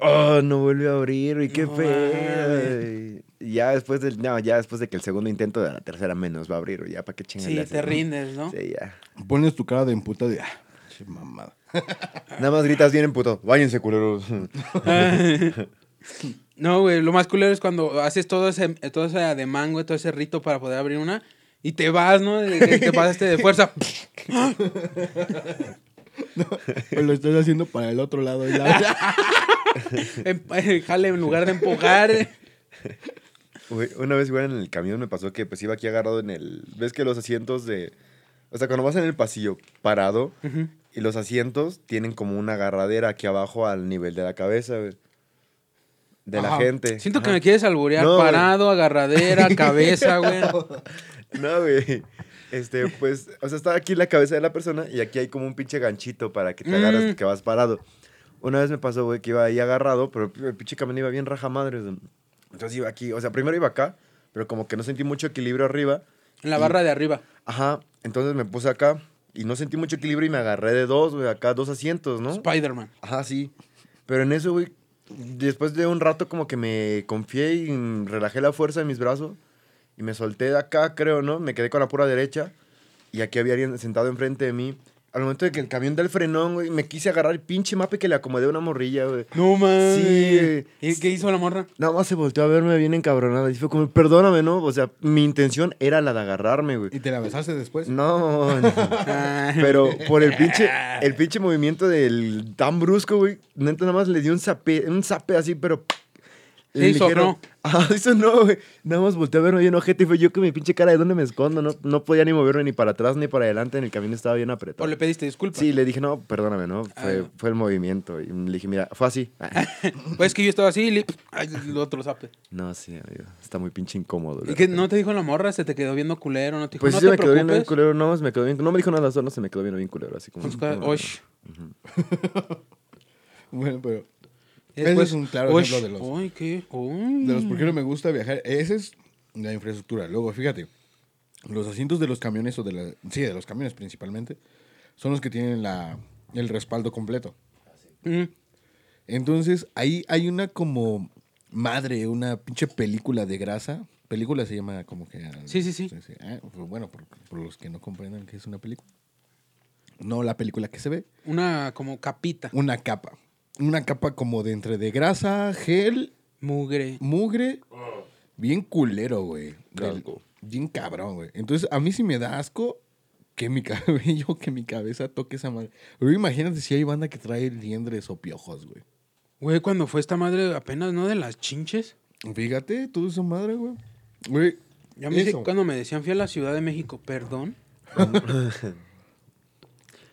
Speaker 4: ¡Oh! No vuelve a abrir, güey, qué
Speaker 3: No.
Speaker 4: Y ya después del. No, ya después de que el segundo intento de la tercera menos va a abrir, ya para qué chingas
Speaker 3: Sí, te rindes, ¿no?
Speaker 4: Sí, ya.
Speaker 2: Pones tu cara de emputa de... Ah, che mamada.
Speaker 4: Nada más gritas bien en puto. Váyanse, culeros.
Speaker 3: No, güey, lo más culero es cuando haces todo ese, todo ese ademán, güey, todo ese rito para poder abrir una y te vas, ¿no? Te pasaste de fuerza.
Speaker 2: Pues lo estás haciendo para el otro lado. de la-
Speaker 3: eh, Jale, en lugar de empujar.
Speaker 4: una vez igual en el camión me pasó que pues iba aquí agarrado en el... ¿Ves que los asientos de... O sea, cuando vas en el pasillo parado y los asientos tienen como una agarradera aquí abajo al nivel de la cabeza, güey. De la gente.
Speaker 3: Siento que me quieres alburear.
Speaker 4: No, güey.
Speaker 3: Parado, agarradera, cabeza, güey.
Speaker 4: No, güey. Este, pues, o sea, está aquí la cabeza de la persona y aquí hay como un pinche ganchito para que te agarres
Speaker 3: Mm.
Speaker 4: que vas parado. Una vez me pasó, güey, que iba ahí agarrado, pero el pinche camión iba bien raja madre. Entonces iba aquí, o sea, primero iba acá, pero como que no sentí mucho equilibrio arriba.
Speaker 3: En la barra de arriba.
Speaker 4: Ajá, entonces me puse acá y no sentí mucho equilibrio y me agarré de dos, güey, acá dos asientos, ¿no?
Speaker 3: Spider-Man.
Speaker 4: Ajá, sí. Pero en eso, güey, después de un rato como que me confié y relajé la fuerza en mis brazos y me solté de acá, creo, ¿no? Me quedé con la pura derecha y aquí había alguien sentado enfrente de mí. Al momento de que el camión da el frenón, güey, me quise agarrar el pinche mape que le acomodé a una morrilla, güey.
Speaker 3: No mames.
Speaker 4: Sí, güey.
Speaker 3: ¿Y qué hizo la morra?
Speaker 4: Nada más se volteó a verme bien encabronada y fue como, perdóname, ¿no? O sea, mi intención era la de agarrarme, güey.
Speaker 2: ¿Y te la besaste después?
Speaker 4: No, no. Pero por el pinche, el pinche movimiento del tan brusco, güey, neta nada más le dio un zape, un zape así, pero...
Speaker 3: Sí, sonó.
Speaker 4: Ah, eso no, güey. Nada más volteé a verme bien ojete y fue yo con mi pinche cara de dónde me escondo. No, no podía ni moverme ni para atrás ni para adelante. En el camino estaba bien
Speaker 3: ¿O
Speaker 4: apretado.
Speaker 3: le pediste disculpas?
Speaker 4: Sí, le dije, no, perdóname, ¿no? Fue,
Speaker 3: Ah.
Speaker 4: fue el movimiento. Y le dije, mira, fue así.
Speaker 3: Pues es que yo estaba así y le... Ay, el otro zape.
Speaker 4: No, sí, amigo. Está muy pinche incómodo.
Speaker 3: ¿Y
Speaker 4: verdad.
Speaker 3: no te dijo la morra? ¿Se te quedó viendo culero? ¿No te dijo,
Speaker 4: Pues
Speaker 3: no
Speaker 4: sí,
Speaker 3: te
Speaker 4: se me quedó bien, bien culero. No, me quedó bien. No me dijo nada solo, se me quedó bien, bien culero. Así como.
Speaker 3: Pues, osh.
Speaker 2: Bueno, pero Ese es un claro
Speaker 3: osh,
Speaker 2: ejemplo de los-
Speaker 3: Uy, ¿qué? Uy.
Speaker 2: de los por qué no me gusta viajar, esa es la infraestructura. Luego, fíjate, los asientos de los camiones o de la, sí, de los camiones principalmente, son los que tienen la, el respaldo completo.
Speaker 3: Mm.
Speaker 2: Entonces, ahí hay una como madre, una pinche película de grasa. Película se llama como que...
Speaker 3: Sí, sí, sí.
Speaker 2: Ah, pues bueno, por, por los que no comprendan que es una película. No la película que se ve,
Speaker 3: Una como capita.
Speaker 2: una capa. Una capa como de entre de grasa, gel,
Speaker 3: Mugre.
Speaker 2: mugre, bien culero, güey. Del-. Bien cabrón, güey. Entonces, a mí sí me da asco que mi cabello, que mi cabeza toque esa madre. Pero imagínate si hay banda que trae liendres o piojos, güey.
Speaker 3: Güey, cuando fue esta madre apenas, ¿no? De las chinches.
Speaker 2: Fíjate, todo esa madre, güey. Güey,
Speaker 3: Ya me dice
Speaker 2: eso.
Speaker 3: cuando me decían fui a la Ciudad de México, perdón.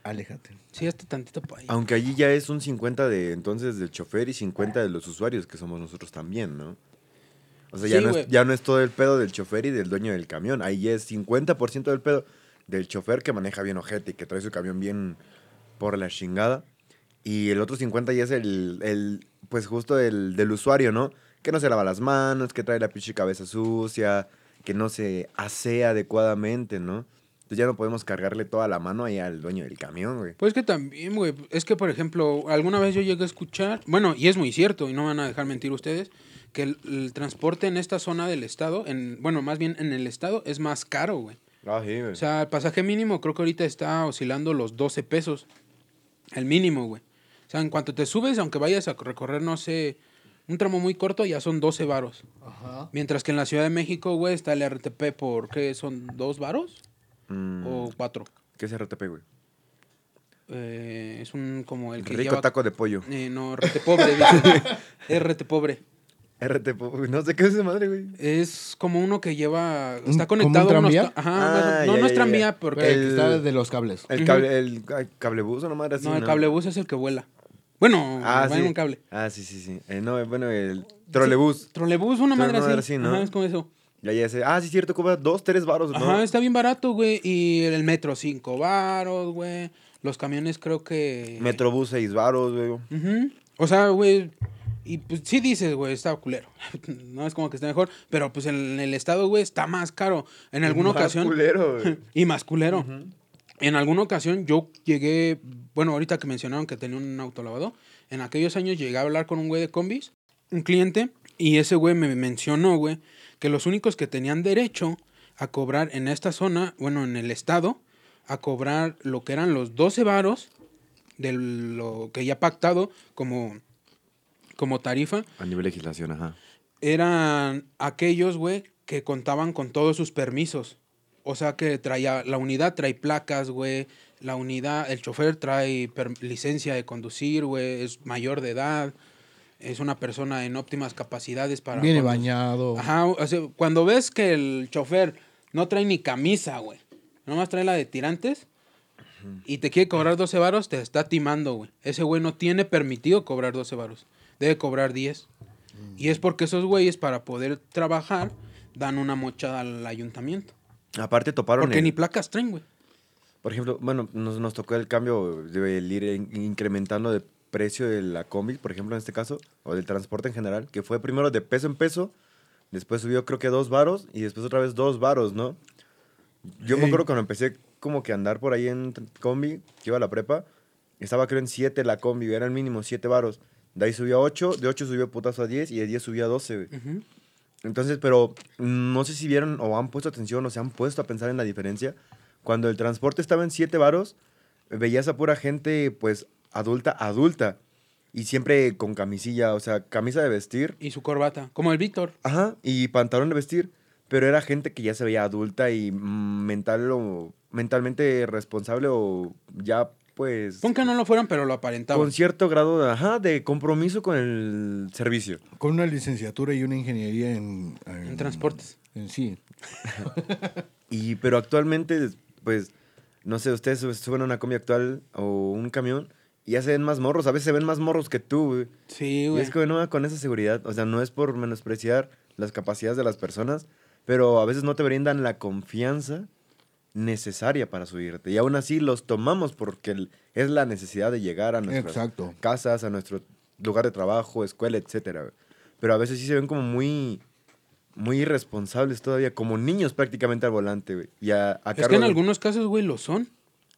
Speaker 2: Aléjate.
Speaker 3: Sí, hasta tantito para ahí.
Speaker 4: Aunque allí ya es un 50 de entonces del chofer y 50 de los usuarios, que somos nosotros también, ¿no? O sea, ya,
Speaker 3: Sí,
Speaker 4: no es, ya no es todo el pedo del chofer y del dueño del camión. Ahí ya es 50% del pedo del chofer que maneja bien ojete y que trae su camión bien por la chingada. Y el otro 50 ya es el, el pues justo el del usuario, ¿no? Que no se lava las manos, que trae la pinche cabeza sucia, que no se asea adecuadamente, ¿no? Entonces ya no podemos cargarle toda la mano ahí al dueño del camión, güey.
Speaker 3: Pues que también, güey, es que por ejemplo, alguna vez yo llegué a escuchar, bueno, y es muy cierto, y no van a dejar mentir ustedes, que el, el transporte en esta zona del estado, en, bueno, más bien en el estado, es más caro, güey.
Speaker 4: Ah, sí, güey.
Speaker 3: O sea, el pasaje mínimo creo que ahorita está oscilando los 12 pesos. El mínimo, güey. O sea, en cuanto te subes, aunque vayas a recorrer, no sé, un tramo muy corto, ya son 12 varos.
Speaker 2: Ajá.
Speaker 3: Mientras que en la Ciudad de México, güey, está el RTP por, ¿qué? ¿Son dos varos?
Speaker 4: Mm,
Speaker 3: ¿O cuatro?
Speaker 4: ¿Qué es RTP, güey?
Speaker 3: Eh, es un como el que
Speaker 4: Rico
Speaker 3: lleva...
Speaker 4: taco de pollo.
Speaker 3: Eh, no, RT pobre, dice. RT pobre.
Speaker 4: RTP, güey, no sé qué es esa madre, güey.
Speaker 3: Es como uno que lleva...
Speaker 2: ¿Un-
Speaker 3: Está
Speaker 2: como un
Speaker 3: conectado a unos...
Speaker 2: tranvía?
Speaker 3: ca- Ajá,
Speaker 4: Ah,
Speaker 3: no,
Speaker 4: ya,
Speaker 3: no es
Speaker 4: ya,
Speaker 3: tranvía
Speaker 4: ya.
Speaker 3: porque...
Speaker 2: El que
Speaker 4: El-
Speaker 2: está de los cables.
Speaker 4: El cable, el ay, cablebus o no madre así.
Speaker 3: no, el cablebús es el que vuela. Bueno,
Speaker 4: Ah,
Speaker 3: va
Speaker 4: sí.
Speaker 3: en un cable.
Speaker 4: Ah, sí, sí, sí. Eh, no, bueno, el trolebús.
Speaker 3: Trolebús, una madre
Speaker 4: Una madre
Speaker 3: así.
Speaker 4: así, ¿no?
Speaker 3: Ajá, es como eso.
Speaker 4: Ya, ya sé. Ah, sí, cierto, cobra dos, tres varos, ¿no?
Speaker 3: Ajá, está bien barato, güey. Y el metro, cinco varos, güey. Los camiones creo que...
Speaker 4: Metrobús, seis varos, güey.
Speaker 3: O sea, güey... Y pues sí dices, güey, está culero. no es como que esté mejor. Pero pues en el estado, güey, está más caro. En alguna
Speaker 4: Más
Speaker 3: ocasión...
Speaker 4: culero, güey.
Speaker 3: y más culero. En alguna ocasión yo llegué, bueno, ahorita que mencionaron que tenía un auto lavado, en aquellos años llegué a hablar con un güey de combis, un cliente, y ese güey me mencionó, güey, que los únicos que tenían derecho a cobrar en esta zona, bueno, en el estado, a cobrar lo que eran los 12 varos de lo que ya pactado como, como tarifa,
Speaker 4: A nivel legislación, ajá.
Speaker 3: eran aquellos, güey, que contaban con todos sus permisos. O sea que traía, la unidad trae placas, güey. La unidad, el chofer trae per- licencia de conducir, güey. Es mayor de edad. Es una persona en óptimas capacidades para.
Speaker 2: Viene bañado.
Speaker 3: Ajá, o sea, cuando ves que el chofer no trae ni camisa, güey. Nomás trae la de tirantes. Y te quiere cobrar 12 varos, te está timando, güey. Ese güey no tiene permitido cobrar 12 varos. Debe cobrar 10. Y es porque esos güeyes, para poder trabajar, dan una mochada al ayuntamiento.
Speaker 4: Aparte toparon
Speaker 3: Porque
Speaker 4: el-
Speaker 3: ni placas traen, güey.
Speaker 4: Por ejemplo, bueno, nos, nos tocó el cambio de ir in- incrementando de precio de la combi, por ejemplo, en este caso, o del transporte en general, que fue primero de peso en peso, después subió creo que dos varos y después otra vez dos varos, ¿no? Yo me acuerdo cuando empecé como que a andar por ahí en combi, que iba a la prepa, estaba creo en 7 la combi, era el mínimo 7 varos. De ahí subió a 8, de 8 subió putazo a 10 y de 10 subió a 12, güey.
Speaker 3: Ujú.
Speaker 4: Entonces, pero mm, no sé si vieron o han puesto atención o se han puesto a pensar en la diferencia. Cuando el transporte estaba en 7 varos, veías a pura gente, pues, adulta, adulta. Y siempre con camisilla, o sea, camisa de vestir.
Speaker 3: Y su corbata. Como el Víctor.
Speaker 4: Ajá, y pantalón de vestir. Pero era gente que ya se veía adulta y mm, mental o mentalmente responsable o ya, pues,
Speaker 3: Pon que no lo fueran, pero lo aparentaban.
Speaker 4: con cierto grado de, ajá, de compromiso con el servicio.
Speaker 2: Con una licenciatura y una ingeniería en...
Speaker 3: En transportes.
Speaker 2: En sí.
Speaker 4: Y, pero actualmente, pues, no sé, ustedes sub- suben a una combi actual o un camión y ya se ven más morros. A veces se ven más morros que tú, güey.
Speaker 3: Sí,
Speaker 4: Y
Speaker 3: güey.
Speaker 4: es que no con esa seguridad. O sea, no es por menospreciar las capacidades de las personas, pero a veces no te brindan la confianza necesaria para subirte. Y aún así los tomamos porque es la necesidad de llegar a nuestras
Speaker 2: Exacto.
Speaker 4: casas, a nuestro lugar de trabajo, escuela, etcétera. Pero a veces sí se ven como muy muy irresponsables todavía, como niños prácticamente al volante, güey. Y a, a
Speaker 3: Es que en
Speaker 4: de-
Speaker 3: algunos casos, güey, lo son.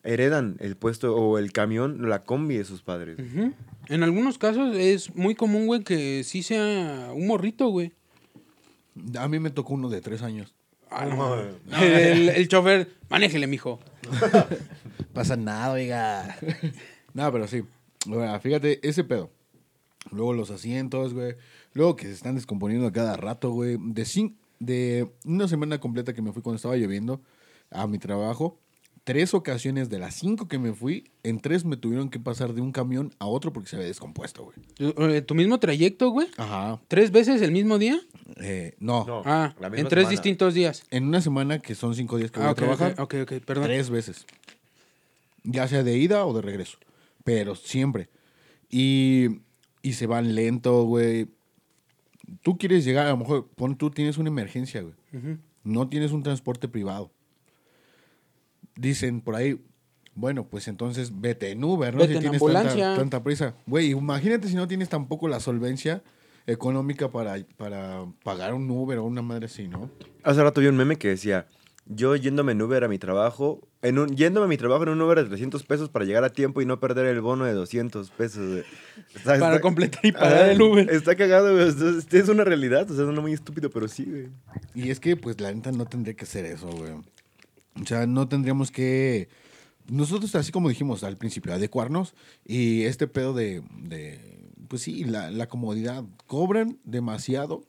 Speaker 4: Heredan el puesto o el camión, la combi de sus padres.
Speaker 3: En algunos casos es muy común, güey, que sí sea un morrito, güey.
Speaker 2: A mí me tocó uno de tres años.
Speaker 3: Ah, no. el, el chofer, manéjele, mijo.
Speaker 2: Pasa nada, oiga. no, pero sí. Ahora, fíjate, ese pedo. Luego los asientos, güey. Luego que se están descomponiendo a cada rato, güey. De, de una semana completa que me fui cuando estaba lloviendo a mi trabajo, tres ocasiones de las cinco que me fui, en tres me tuvieron que pasar de un camión a otro porque se había descompuesto, güey.
Speaker 3: Tu, eh, tu mismo trayecto, güey.
Speaker 2: Ajá.
Speaker 3: ¿Tres veces el mismo día?
Speaker 2: Eh, no.
Speaker 4: No.
Speaker 3: Ah, en tres
Speaker 4: semana.
Speaker 3: distintos días.
Speaker 2: En una semana, que son cinco días que voy
Speaker 3: Ah,
Speaker 2: a
Speaker 3: ok,
Speaker 2: trabajar,
Speaker 3: ok, ok, ok, perdón.
Speaker 2: Tres veces. Ya sea de ida o de regreso. Pero siempre. Y, y se van lento, güey. Tú quieres llegar, a lo mejor, pon tú tienes una emergencia, güey. No tienes un transporte privado. Dicen por ahí, bueno, pues entonces vete en Uber, ¿no?
Speaker 3: Vete
Speaker 2: si
Speaker 3: en
Speaker 2: tienes
Speaker 3: ambulancia.
Speaker 2: tanta, tanta prisa. Güey, imagínate si no tienes tampoco la solvencia económica para, para pagar un Uber o una madre así, ¿no?
Speaker 4: Hace rato vi un meme que decía, yo yéndome en Uber a mi trabajo, en un, yéndome a mi trabajo en un Uber de 300 pesos para llegar a tiempo y no perder el bono de 200 pesos. güey. Está-
Speaker 3: Para
Speaker 4: está-
Speaker 3: completar y pagar
Speaker 4: Ajá,
Speaker 3: el Uber.
Speaker 4: Está cagado, güey. Es, es una realidad, o sea, es muy estúpido, pero sí, güey.
Speaker 2: Y es que, pues, la neta no tendría que ser eso, güey. O sea, no tendríamos que. Nosotros, así como dijimos al principio, adecuarnos. Y este pedo de. de, pues sí, la, la comodidad. Cobran demasiado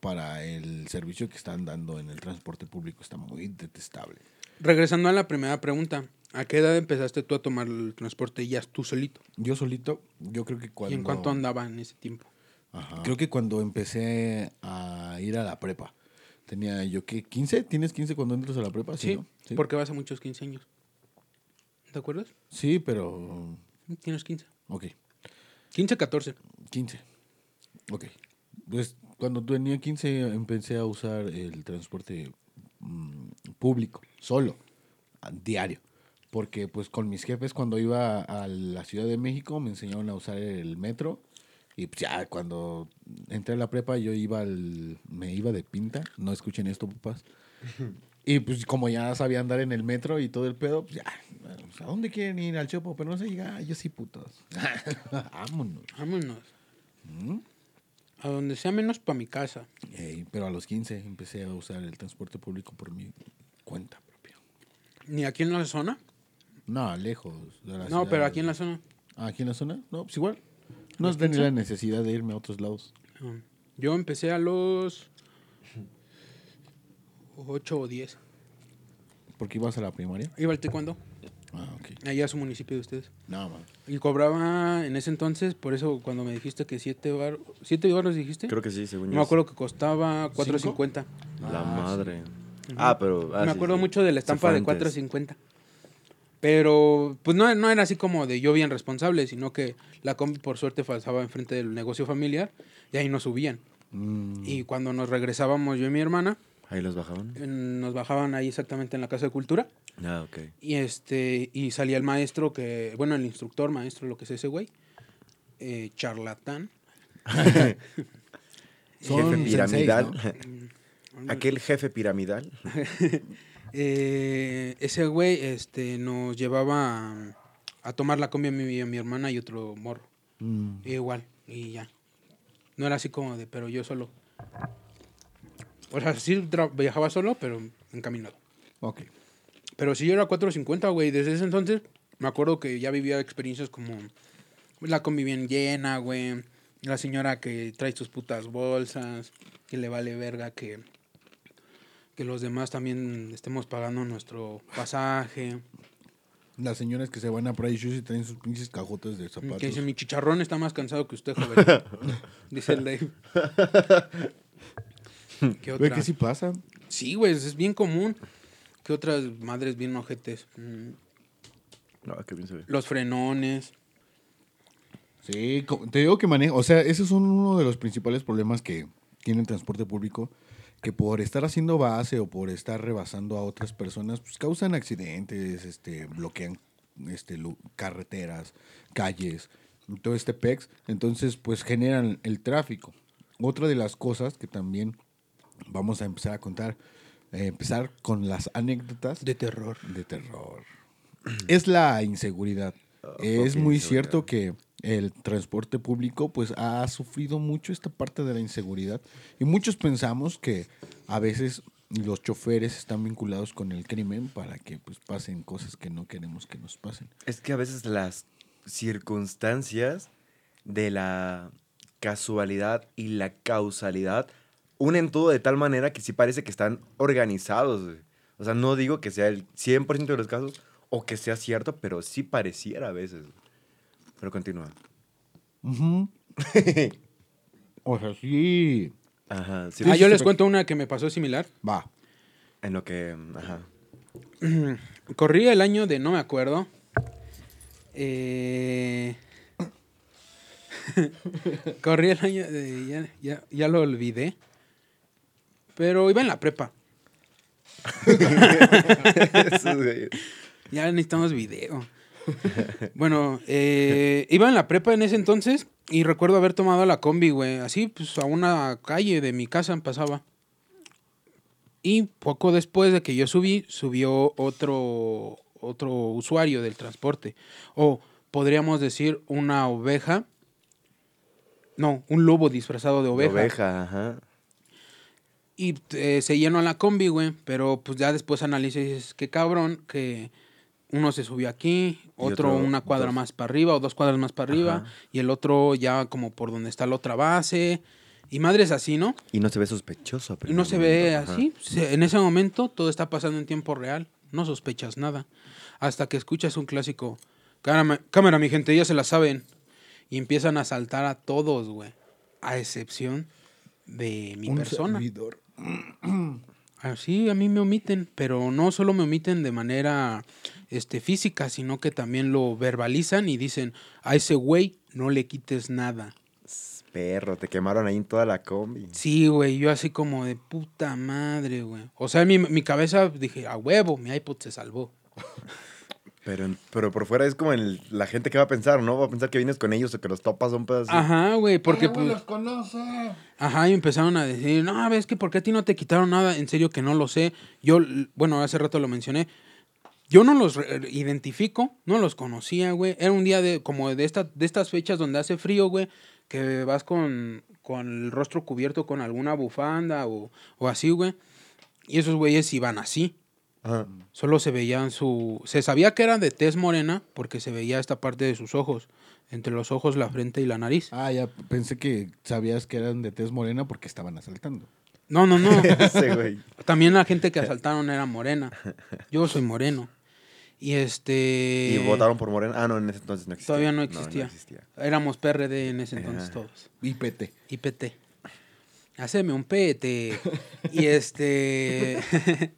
Speaker 2: para el servicio que están dando en el transporte público. Está muy detestable.
Speaker 3: Regresando a la primera pregunta. ¿A qué edad empezaste tú a tomar el transporte ya tú solito?
Speaker 2: Yo solito, yo creo que cuando.
Speaker 3: ¿Y en cuánto andaba en ese tiempo?
Speaker 2: Creo que cuando empecé a ir a la prepa. Tenía yo que 15, ¿tienes 15 cuando entras a la prepa?
Speaker 3: Sí,
Speaker 2: ¿no? sí.
Speaker 3: porque vas a muchos 15 años. ¿Te acuerdas?
Speaker 2: Sí, pero.
Speaker 3: Tienes 15.
Speaker 2: Ok.
Speaker 3: 15, 14.
Speaker 2: 15. Ok. Pues cuando tenía 15 empecé a usar el transporte mm, público, solo, a diario. Porque pues con mis jefes cuando iba a la Ciudad de México me enseñaron a usar el metro. Y pues ya cuando entré a la prepa yo iba al... Me iba de pinta. No escuchen esto, papás. Y pues como ya sabía andar en el metro y todo el pedo, pues ya... pues, ¿A dónde quieren ir? Al Chopo, pero no se llega. Yo sí, putos. Vámonos.
Speaker 3: Vámonos.
Speaker 2: ¿Mm?
Speaker 3: A donde sea menos para mi casa.
Speaker 2: Ey, pero a los 15 empecé a usar el transporte público por mi cuenta propia.
Speaker 3: ¿Ni aquí en la zona?
Speaker 2: No, lejos. de la
Speaker 3: No,
Speaker 2: ciudad.
Speaker 3: pero aquí en la zona.
Speaker 2: ¿Aquí en la zona? No, pues igual. No tenía la necesidad de irme a otros lados.
Speaker 3: Yo empecé a los 8 o 10.
Speaker 2: ¿Por qué ibas a la primaria?
Speaker 3: Iba al taekwondo,
Speaker 2: Ah, ok.
Speaker 3: allá a su municipio de ustedes.
Speaker 2: No, man.
Speaker 3: Y cobraba en ese entonces, por eso cuando me dijiste que siete bar, siete baros dijiste.
Speaker 4: Creo que sí, según
Speaker 3: no
Speaker 4: yo.
Speaker 3: me acuerdo que costaba 4.50.
Speaker 4: La
Speaker 2: Ah,
Speaker 4: madre. Ah, pero. ah,
Speaker 3: me
Speaker 4: sí,
Speaker 3: acuerdo
Speaker 4: sí.
Speaker 3: mucho de la estampa de
Speaker 4: antes.
Speaker 3: 4.50. Pero pues no, no era así como de yo bien responsable, sino que la combi por suerte pasaba enfrente del negocio familiar y ahí nos subían.
Speaker 2: Mm,
Speaker 3: Y cuando nos regresábamos yo y mi hermana,
Speaker 4: Ahí los bajaban.
Speaker 3: nos bajaban ahí exactamente en la casa de cultura
Speaker 4: Ah, ok.
Speaker 3: y este y salía el maestro que bueno el instructor maestro lo que es ese güey eh, charlatán
Speaker 2: Son
Speaker 4: jefe piramidal.
Speaker 2: senseis,
Speaker 4: Aquel jefe piramidal.
Speaker 3: Eh, ese güey este nos llevaba a, a tomar la combi a mi, a mi hermana y otro morro.
Speaker 2: Mm,
Speaker 3: igual y ya. No era así como de pero yo solo. O sea sí viajaba solo pero encaminado
Speaker 2: ok.
Speaker 3: Pero si yo era 4.50, güey, desde ese entonces me acuerdo que ya vivía experiencias como la combi bien llena, güey. La señora que trae sus putas bolsas, que le vale verga que, que los demás también estemos pagando nuestro pasaje.
Speaker 2: Las señoras que se van a Price Shoes y traen sus pinches cajotes de
Speaker 3: Que
Speaker 2: zapatos.
Speaker 3: dice, mi chicharrón está más cansado que usted, joven. dice el Dave. ¿Qué otra?
Speaker 2: que sí pasa.
Speaker 3: Sí, güey, es bien común. ¿Qué otras madres bien ojetes? Mm,
Speaker 4: No, qué bien se ve.
Speaker 3: Los frenones.
Speaker 2: Sí, te digo que maneja, o sea, esos son uno de los principales problemas que tiene el transporte público, que por estar haciendo base o por estar rebasando a otras personas, pues causan accidentes, este, bloquean este, lu- carreteras, calles, todo este pex, entonces pues generan el tráfico. Otra de las cosas que también vamos a empezar a contar, eh, empezar con las anécdotas
Speaker 3: De terror.
Speaker 2: de terror. Es la inseguridad. es
Speaker 4: fucking
Speaker 2: muy
Speaker 4: inseguridad.
Speaker 2: cierto que el transporte público pues ha sufrido mucho esta parte de la inseguridad y muchos pensamos que a veces los choferes están vinculados con el crimen para que pues pasen cosas que no queremos que nos pasen.
Speaker 4: Es que a veces las circunstancias de la casualidad y la causalidad unen todo de tal manera que sí parece que están organizados. O sea, no digo que sea el 100% de los casos o que sea cierto, pero sí pareciera a veces. Pero continúa.
Speaker 2: O sea, sí.
Speaker 4: Ajá. sí,
Speaker 3: ah,
Speaker 2: sí,
Speaker 3: yo
Speaker 2: sí,
Speaker 3: les cuento una que me pasó similar.
Speaker 2: Va.
Speaker 4: En lo que... Ajá.
Speaker 3: Corría el año de no me acuerdo. Eh... Corría el año de. Ya, ya, ya lo olvidé. Pero iba en la prepa. Ya necesitamos video. Bueno, eh, iba en la prepa en ese entonces y recuerdo haber tomado la combi, güey. Así, pues a una calle de mi casa pasaba. Y poco después de que yo subí, subió otro, otro usuario del transporte. O podríamos decir una oveja. No, un lobo disfrazado de oveja.
Speaker 4: Oveja, ajá.
Speaker 3: Y eh, se llenó la combi, güey. Pero pues ya después dices, qué cabrón, que uno se subió aquí, otro,
Speaker 4: otro
Speaker 3: una cuadra
Speaker 4: dos.
Speaker 3: más para arriba o dos cuadras más para arriba,
Speaker 4: Ajá.
Speaker 3: y el otro ya como por donde está la otra base. Y madres así, ¿no?
Speaker 4: Y no se ve sospechoso.
Speaker 3: Y no se ve
Speaker 4: ajá.
Speaker 3: así. Se- En ese momento todo está pasando en tiempo real. No sospechas nada. Hasta que escuchas un clásico. Cámara, cámara, mi gente, ya se la saben. Y empiezan a saltar a todos, güey. A excepción de mi
Speaker 2: Un
Speaker 3: persona.
Speaker 2: servidor.
Speaker 3: Así a mí me omiten, pero no solo me omiten de manera este, física, sino que también lo verbalizan y dicen, a ese güey no le quites nada.
Speaker 4: Perro, te quemaron ahí en toda la combi.
Speaker 3: Sí, güey, yo así como de puta madre, güey. O sea, en mi, mi cabeza dije, a huevo, mi iPod se salvó.
Speaker 4: Pero, en- pero por fuera es como el- la gente que va a pensar, ¿no? Va a pensar que vienes con ellos o que los topas son pedazos.
Speaker 3: Ajá, güey, porque pues...
Speaker 2: los conoce!
Speaker 3: Ajá, y empezaron a decir, no, ves que ¿por qué a ti no te quitaron nada? En serio que no lo sé. Yo, bueno, hace rato lo mencioné. Yo no los re- identifico, no los conocía, güey. Era un día de como de, esta, de estas fechas donde hace frío, güey, que vas con, con el rostro cubierto con alguna bufanda o, o así, güey. Y esos güeyes iban así.
Speaker 4: Ajá.
Speaker 3: Solo se veían su... Se sabía que eran de tez morena porque se veía esta parte de sus ojos. Entre los ojos, la frente y la nariz.
Speaker 2: Ah, ya pensé que sabías que eran de tez morena porque estaban asaltando.
Speaker 3: No, no, no.
Speaker 4: Ese güey.
Speaker 3: También la gente que asaltaron era morena. Yo soy moreno. Y este.
Speaker 4: Y votaron por Morena. Ah, no, en ese entonces no existía.
Speaker 3: Todavía no existía. Éramos PRD en ese entonces
Speaker 4: Ajá.
Speaker 3: todos.
Speaker 2: IPT.
Speaker 3: Y PT. Haceme un PT. y este.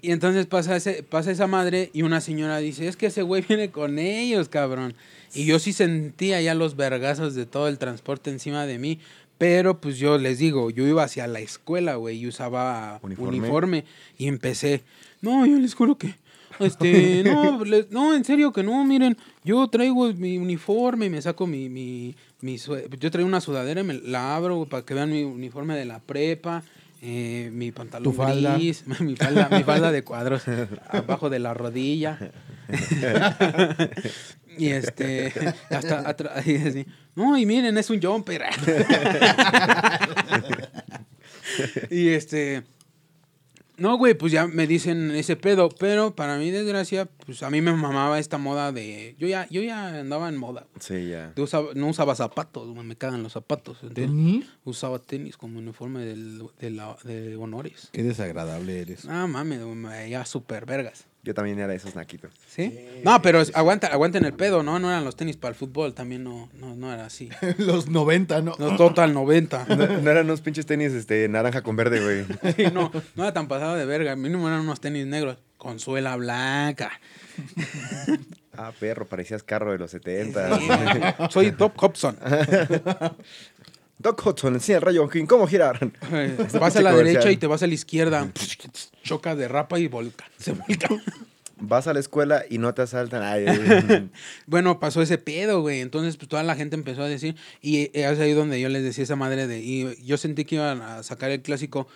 Speaker 3: y entonces pasa, ese, pasa esa madre y una señora dice: Es que ese güey viene con ellos, cabrón. Y yo sí sentía ya los vergazos de todo el transporte encima de mí. Pero pues yo les digo, yo iba hacia la escuela, güey, y usaba
Speaker 4: Uniforme.
Speaker 3: uniforme. y empecé. No, yo les juro que. Este, no, les- no, en serio que no, miren, yo traigo mi uniforme y me saco mi, mi, mi yo traigo una sudadera y me la abro güey, para que vean mi uniforme de la prepa, eh, mi pantalón
Speaker 2: falda.
Speaker 3: gris, mi falda, mi falda de cuadros abajo de la rodilla. Y este, hasta atrás, y así, no, y miren, es un jumper. y este, no, güey, pues ya me dicen ese pedo, pero para mi desgracia, pues a mí me mamaba esta moda de, yo ya, yo ya andaba en moda.
Speaker 4: Sí, ya.
Speaker 3: Yo usaba- no usaba zapatos, güey, me cagan los zapatos. entonces
Speaker 2: ¿Tenis?
Speaker 3: Usaba tenis como uniforme del- de, la- de honores.
Speaker 2: Qué desagradable eres.
Speaker 3: Ah, mames, veía súper vergas.
Speaker 4: Yo también era de esos naquitos.
Speaker 3: ¿Sí? No, pero es- aguanta, aguanten el pedo, ¿no? No eran los tenis para el fútbol, también no, no, no era así.
Speaker 2: Los 90, ¿no?
Speaker 3: No, total 90.
Speaker 4: No, no eran unos pinches tenis este, naranja con verde, güey.
Speaker 3: Sí, no, no era tan pasado de verga. Mínimo eran unos tenis negros con suela blanca.
Speaker 4: Ah, perro, parecías carro de los 70.
Speaker 3: Sí, Soy Top Hobson.
Speaker 4: Doc Hudson, enseña el rayo King, ¿cómo girar?
Speaker 3: Vas a la derecha y te vas a la izquierda. Choca, derrapa y volca. Se volca.
Speaker 4: Vas a la escuela y no te asaltan. Ay, ay,
Speaker 3: Bueno, pasó ese pedo, güey. Entonces, pues toda la gente empezó a decir. Y es ahí donde yo les decía esa madre de. Y yo sentí que iban a sacar el clásico.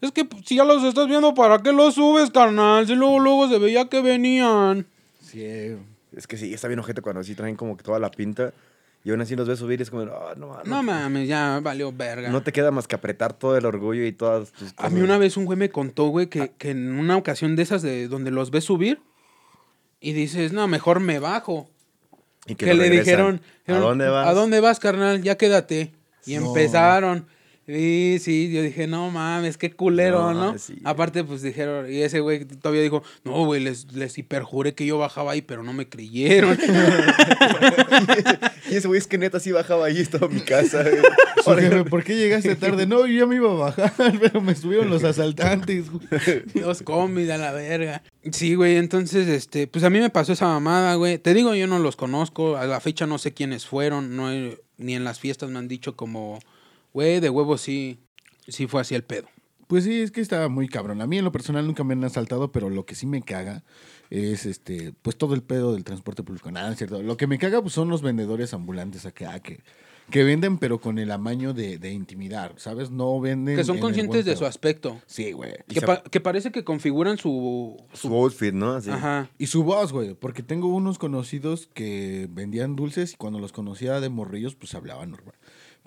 Speaker 3: Es que pues, si ya los estás viendo, ¿para qué los subes, carnal? Si luego, luego se veía que venían.
Speaker 2: Sí, eh,
Speaker 4: es que sí, está bien ojete cuando así traen como que toda la pinta. Y aún así los ves subir y es como, ah, no, no,
Speaker 3: No mames, ya valió verga.
Speaker 4: no te queda más que apretar todo el orgullo y todas tus
Speaker 3: A mí una vez un güey me contó, güey, que, que en una ocasión de esas de donde los ves subir y dices, no, mejor me bajo.
Speaker 4: Y
Speaker 3: Que, le
Speaker 4: regresan.
Speaker 3: dijeron,
Speaker 4: ¿A dónde vas?
Speaker 3: ¿A dónde vas, carnal? Ya quédate. Y
Speaker 2: No.
Speaker 3: empezaron. Sí, sí, yo dije, no mames, qué culero,
Speaker 4: No,
Speaker 3: ¿no?
Speaker 4: sí.
Speaker 3: Aparte, pues dijeron, y ese güey todavía dijo, no, güey, les, les hiperjuré que yo bajaba ahí, pero no me creyeron.
Speaker 4: Y ese güey es que neta sí bajaba ahí, estaba en mi casa.
Speaker 2: ¿por qué llegaste tarde? No, yo ya me iba a bajar, pero me subieron los asaltantes. güey.
Speaker 3: Dios comis a la verga. Sí, güey, entonces, este, pues a mí me pasó esa mamada, güey. Te digo, yo no los conozco, a la fecha no sé quiénes fueron, no he- ni en las fiestas me han dicho como, güey, de huevo sí, sí fue así el pedo.
Speaker 2: Pues sí, es que estaba muy cabrón. A mí en lo personal nunca me han asaltado, pero lo que sí me caga es este, pues todo el pedo del transporte público. Nada, es cierto. Lo que me caga pues, son los vendedores ambulantes acá que, que venden, pero con el amaño de, de intimidar, ¿sabes? No venden.
Speaker 3: Que son conscientes de su aspecto.
Speaker 2: Sí, güey.
Speaker 3: Que, pa- que parece que configuran su...
Speaker 4: Su outfit, ¿no? Así.
Speaker 3: Ajá.
Speaker 2: Y su voz, güey, porque tengo unos conocidos que vendían dulces y cuando los conocía de morrillos, pues hablaban normal.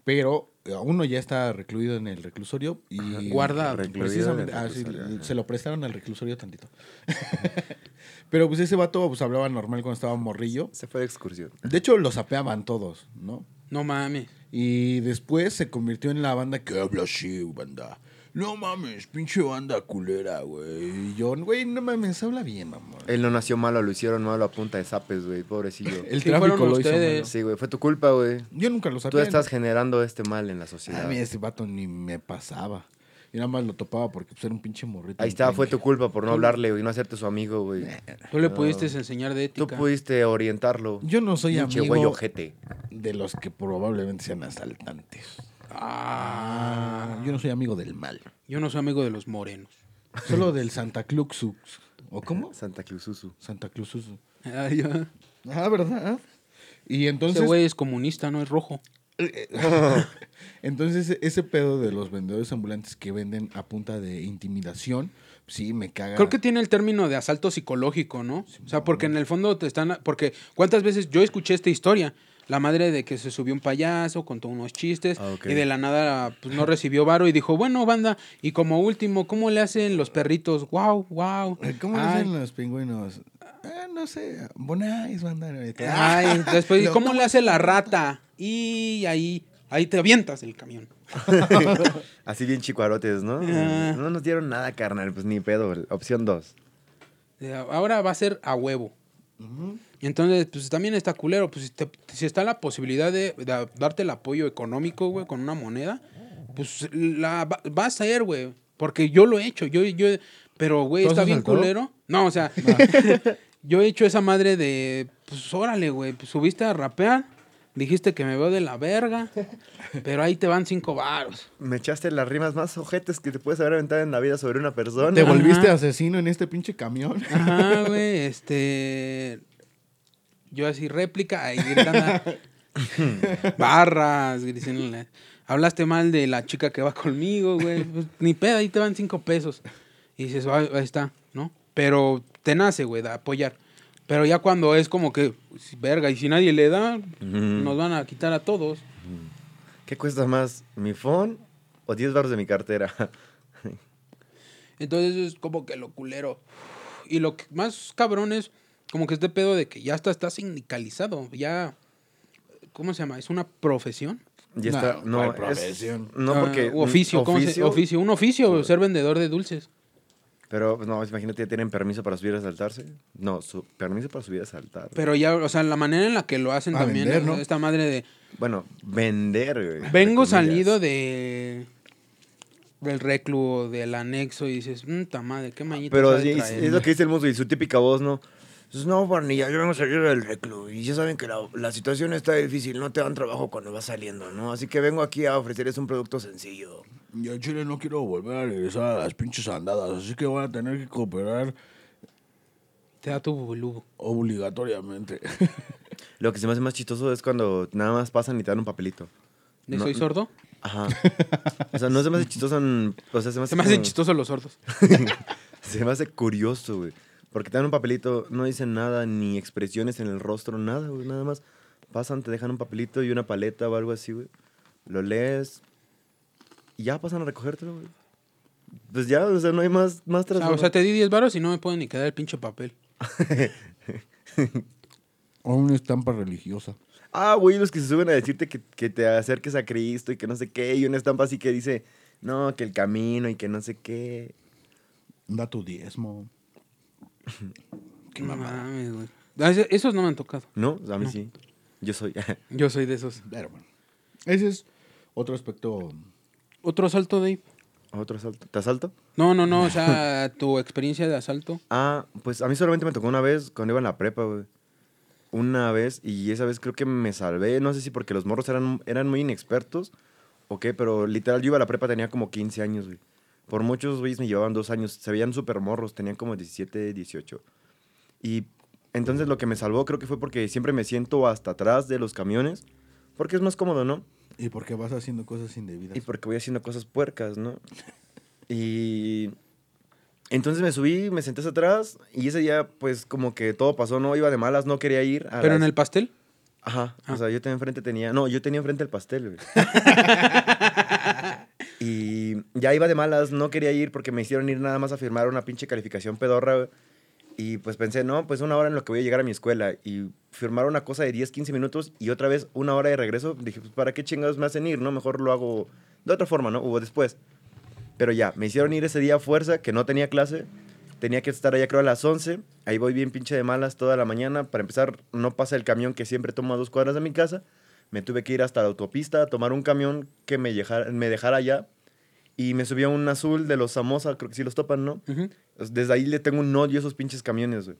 Speaker 2: Pero uno ya está recluido en el reclusorio y...
Speaker 3: Guardado.
Speaker 4: Recluido
Speaker 2: Precisamente, ah, sí, se lo prestaron al reclusorio tantito. Pero pues ese vato pues hablaba normal cuando estaba morrillo.
Speaker 4: Se fue de excursión.
Speaker 2: De hecho, los apeaban todos, ¿no?
Speaker 3: No mames.
Speaker 2: Y después se convirtió en la banda que habla así, banda. No mames, pinche banda culera, güey. Y yo, güey, no mames, habla bien, mamón.
Speaker 4: Él no nació malo, lo hicieron malo a punta de zapes, güey, pobrecillo.
Speaker 2: El
Speaker 3: Sí,
Speaker 2: tráfico lo hizo
Speaker 3: ustedes.
Speaker 2: malo.
Speaker 4: Sí, güey, fue tu culpa, güey.
Speaker 2: Yo nunca lo
Speaker 4: Tú
Speaker 2: sabía.
Speaker 4: estás generando este mal en la sociedad.
Speaker 2: A mí ese vato ni me pasaba. Y nada más lo topaba porque pues, era un pinche morrito.
Speaker 4: Ahí está, fue tu culpa por no hablarle, güey, y no hacerte su amigo, güey.
Speaker 3: Tú le pudiste enseñar de
Speaker 4: Tú
Speaker 3: ética.
Speaker 4: pudiste orientarlo.
Speaker 2: Yo no soy
Speaker 4: Pinche
Speaker 2: amigo
Speaker 4: güey ojete.
Speaker 2: de los que probablemente sean asaltantes.
Speaker 3: Ah,
Speaker 2: Yo no soy amigo del mal.
Speaker 3: yo no soy amigo de los morenos.
Speaker 2: Solo del Santa Cluxux. ¿O cómo?
Speaker 4: Santa Claususu.
Speaker 2: Santa Cluxux.
Speaker 3: Ah,
Speaker 2: Ah, ¿verdad? Y entonces...
Speaker 3: Ese güey es comunista, no es rojo.
Speaker 2: Entonces, ese pedo de los vendedores ambulantes que venden a punta de intimidación, sí, me caga.
Speaker 3: Creo que tiene el término de asalto psicológico, ¿no? O sea, porque en el fondo te están... Porque cuántas veces yo escuché esta historia. La madre de que se subió un payaso, contó unos chistes
Speaker 4: Ah,
Speaker 3: y de la nada pues, no recibió varo y dijo, bueno, banda, y como último, ¿cómo le hacen los perritos? Wow, wow.
Speaker 2: Eh, ¿Cómo dicen los pingüinos? Ah, no sé, Bonais, banda.
Speaker 3: Ay, después, ¿y ¿cómo le hace la rata? Y ahí, Ahí te avientas el camión.
Speaker 4: Así bien chicuarotes, ¿no?
Speaker 3: Ah.
Speaker 4: No nos dieron nada, carnal. Pues ni pedo. Opción 2.
Speaker 3: Eh, Ahora va a ser a huevo. Entonces, pues también está culero. Pues si, te- si está la posibilidad de, de darte el apoyo económico, güey, con una moneda, pues la va, va a ser, güey. Porque yo lo he hecho. Yo, yo, pero, güey,
Speaker 2: ¿Tú
Speaker 3: está bien culero. No, o sea, yo he hecho esa madre de, pues órale, güey, pues, subiste a rapear, dijiste que me veo de la verga, pero ahí te van cinco varos.
Speaker 4: Me echaste las rimas más ojetes que te puedes haber aventado en la vida sobre una persona.
Speaker 2: Te volviste
Speaker 3: Ajá.
Speaker 2: asesino en este pinche camión.
Speaker 3: Ajá, güey, este. Yo así réplica, ahí gritando. Barras, diciéndole. Hablaste mal de la chica que va conmigo, güey. Pues, ni pedo, ahí te van cinco pesos. Y dices, "Ah, ahí está, ¿no? Pero te nace, güey, de apoyar. Pero ya cuando es como que, pues, verga, y si nadie le da, nos van a quitar a todos.
Speaker 4: ¿Qué cuesta más? ¿Mi phone o 10 baros de mi cartera?
Speaker 3: Entonces es como que lo culero. Y lo que más cabrón es como que este pedo de que ya está, está sindicalizado. Ya, ¿cómo se llama? ¿Es una profesión?
Speaker 4: Ya
Speaker 2: No,
Speaker 4: está. No,
Speaker 2: ¿cuál
Speaker 4: es-
Speaker 2: profesión?
Speaker 4: no
Speaker 3: Ah,
Speaker 4: porque.
Speaker 3: u oficio, ¿cómo se- oficio. Un oficio, ser vendedor de dulces.
Speaker 4: Pero, pues, no, imagínate, ya tienen permiso para subir a saltarse. No, su, permiso para subir a saltar.
Speaker 3: Pero ya, o sea, la manera en la que lo hacen
Speaker 2: A
Speaker 3: también,
Speaker 2: vender,
Speaker 3: esta madre de...
Speaker 4: Bueno, vender, güey.
Speaker 3: Vengo salido de... Del reclu, del anexo, y dices, mmm, ta madre, qué mañita
Speaker 4: Pero es,
Speaker 3: traer".
Speaker 4: es lo que dice el musgo y su típica voz, ¿no? Pues, no, Barnilla, yo vengo a salir del reclu y ya saben que la, la situación está difícil, no te dan trabajo cuando vas saliendo, ¿no? Así que vengo aquí a ofrecerles un producto sencillo.
Speaker 2: Yo en Chile no quiero volver a regresar a las pinches andadas, así que van a tener que cooperar
Speaker 3: Te da tu bubulubu.
Speaker 2: obligatoriamente.
Speaker 4: Lo que se me hace más chistoso es cuando nada más pasan y te dan un papelito.
Speaker 3: ¿De
Speaker 4: No-
Speaker 3: soy sordo?
Speaker 4: Ajá. O sea, no se me hace chistoso en... O sea, se me hace,
Speaker 3: Se me hacen
Speaker 4: como-
Speaker 3: chistosos los sordos.
Speaker 4: Se me hace curioso, güey. Porque te dan un papelito, no dicen nada, ni expresiones en el rostro, nada, güey. Nada más pasan, te dejan un papelito y una paleta o algo así, güey. Lo lees y ya pasan a recogértelo, güey. Pues ya, o sea, no hay más, más
Speaker 3: O sea,
Speaker 4: trasfondo.
Speaker 3: o sea, te di 10 varos y no me pueden ni quedar el pinche papel.
Speaker 2: o una estampa religiosa.
Speaker 4: Ah, güey, los que se suben a decirte que, que te acerques a Cristo y que no sé qué. Y una estampa así que dice, no, que el camino y que no sé qué.
Speaker 2: Da tu diezmo. Qué
Speaker 3: No
Speaker 2: mamada.
Speaker 3: mames, güey. Ah, ese- Esos no me han tocado.
Speaker 4: ¿No? A mí
Speaker 3: No.
Speaker 4: sí. Yo soy.
Speaker 3: Yo soy de esos.
Speaker 2: Pero bueno. Ese es otro aspecto.
Speaker 3: ¿Otro asalto, Dave?
Speaker 4: ¿Otro asalto? ¿Te asalto?
Speaker 3: No, no, no. O sea, tu experiencia de asalto.
Speaker 4: Ah, pues a mí solamente me tocó una vez cuando iba en la prepa, güey. Una vez, y esa vez creo que me salvé. No sé si porque los morros eran, eran muy inexpertos o qué, pero literal yo iba a la prepa, tenía como 15 años, güey. Por muchos güeyes me llevaban dos años. Se veían súper morros, tenían como 17, 18. Y entonces lo que me salvó creo que fue porque siempre me siento hasta atrás de los camiones, porque es más cómodo, ¿no?
Speaker 2: Y porque vas haciendo cosas indebidas.
Speaker 4: Y porque voy haciendo cosas puercas, ¿no? Y entonces me subí, me senté hacia atrás y ese día pues como que todo pasó, no iba de malas, no quería ir. a
Speaker 3: Pero en el pastel.
Speaker 4: Ajá,
Speaker 3: Ah.
Speaker 4: o sea, yo tenía enfrente tenía, no, yo tenía enfrente el pastel, güey. y ya iba de malas, no quería ir porque me hicieron ir nada más a firmar una pinche calificación pedorra. Y pues pensé, no, pues una hora en lo que voy a llegar a mi escuela. Y firmar una cosa de 10, 15 minutos y otra vez una hora de regreso. Dije, pues ¿para qué chingados me hacen ir? No, mejor lo hago de otra forma, ¿no? O después. Pero ya, me hicieron ir ese día a fuerza, que no tenía clase. Tenía que estar allá creo a las 11. Ahí voy bien pinche de malas toda la mañana. Para empezar, no pasa el camión que siempre toma dos cuadras de mi casa. Me tuve que ir hasta la autopista a tomar un camión que me dejara allá. Y me subí a un azul de los Samosa, creo que sí los topan, ¿no? Desde ahí le tengo un odio a esos pinches camiones, güey.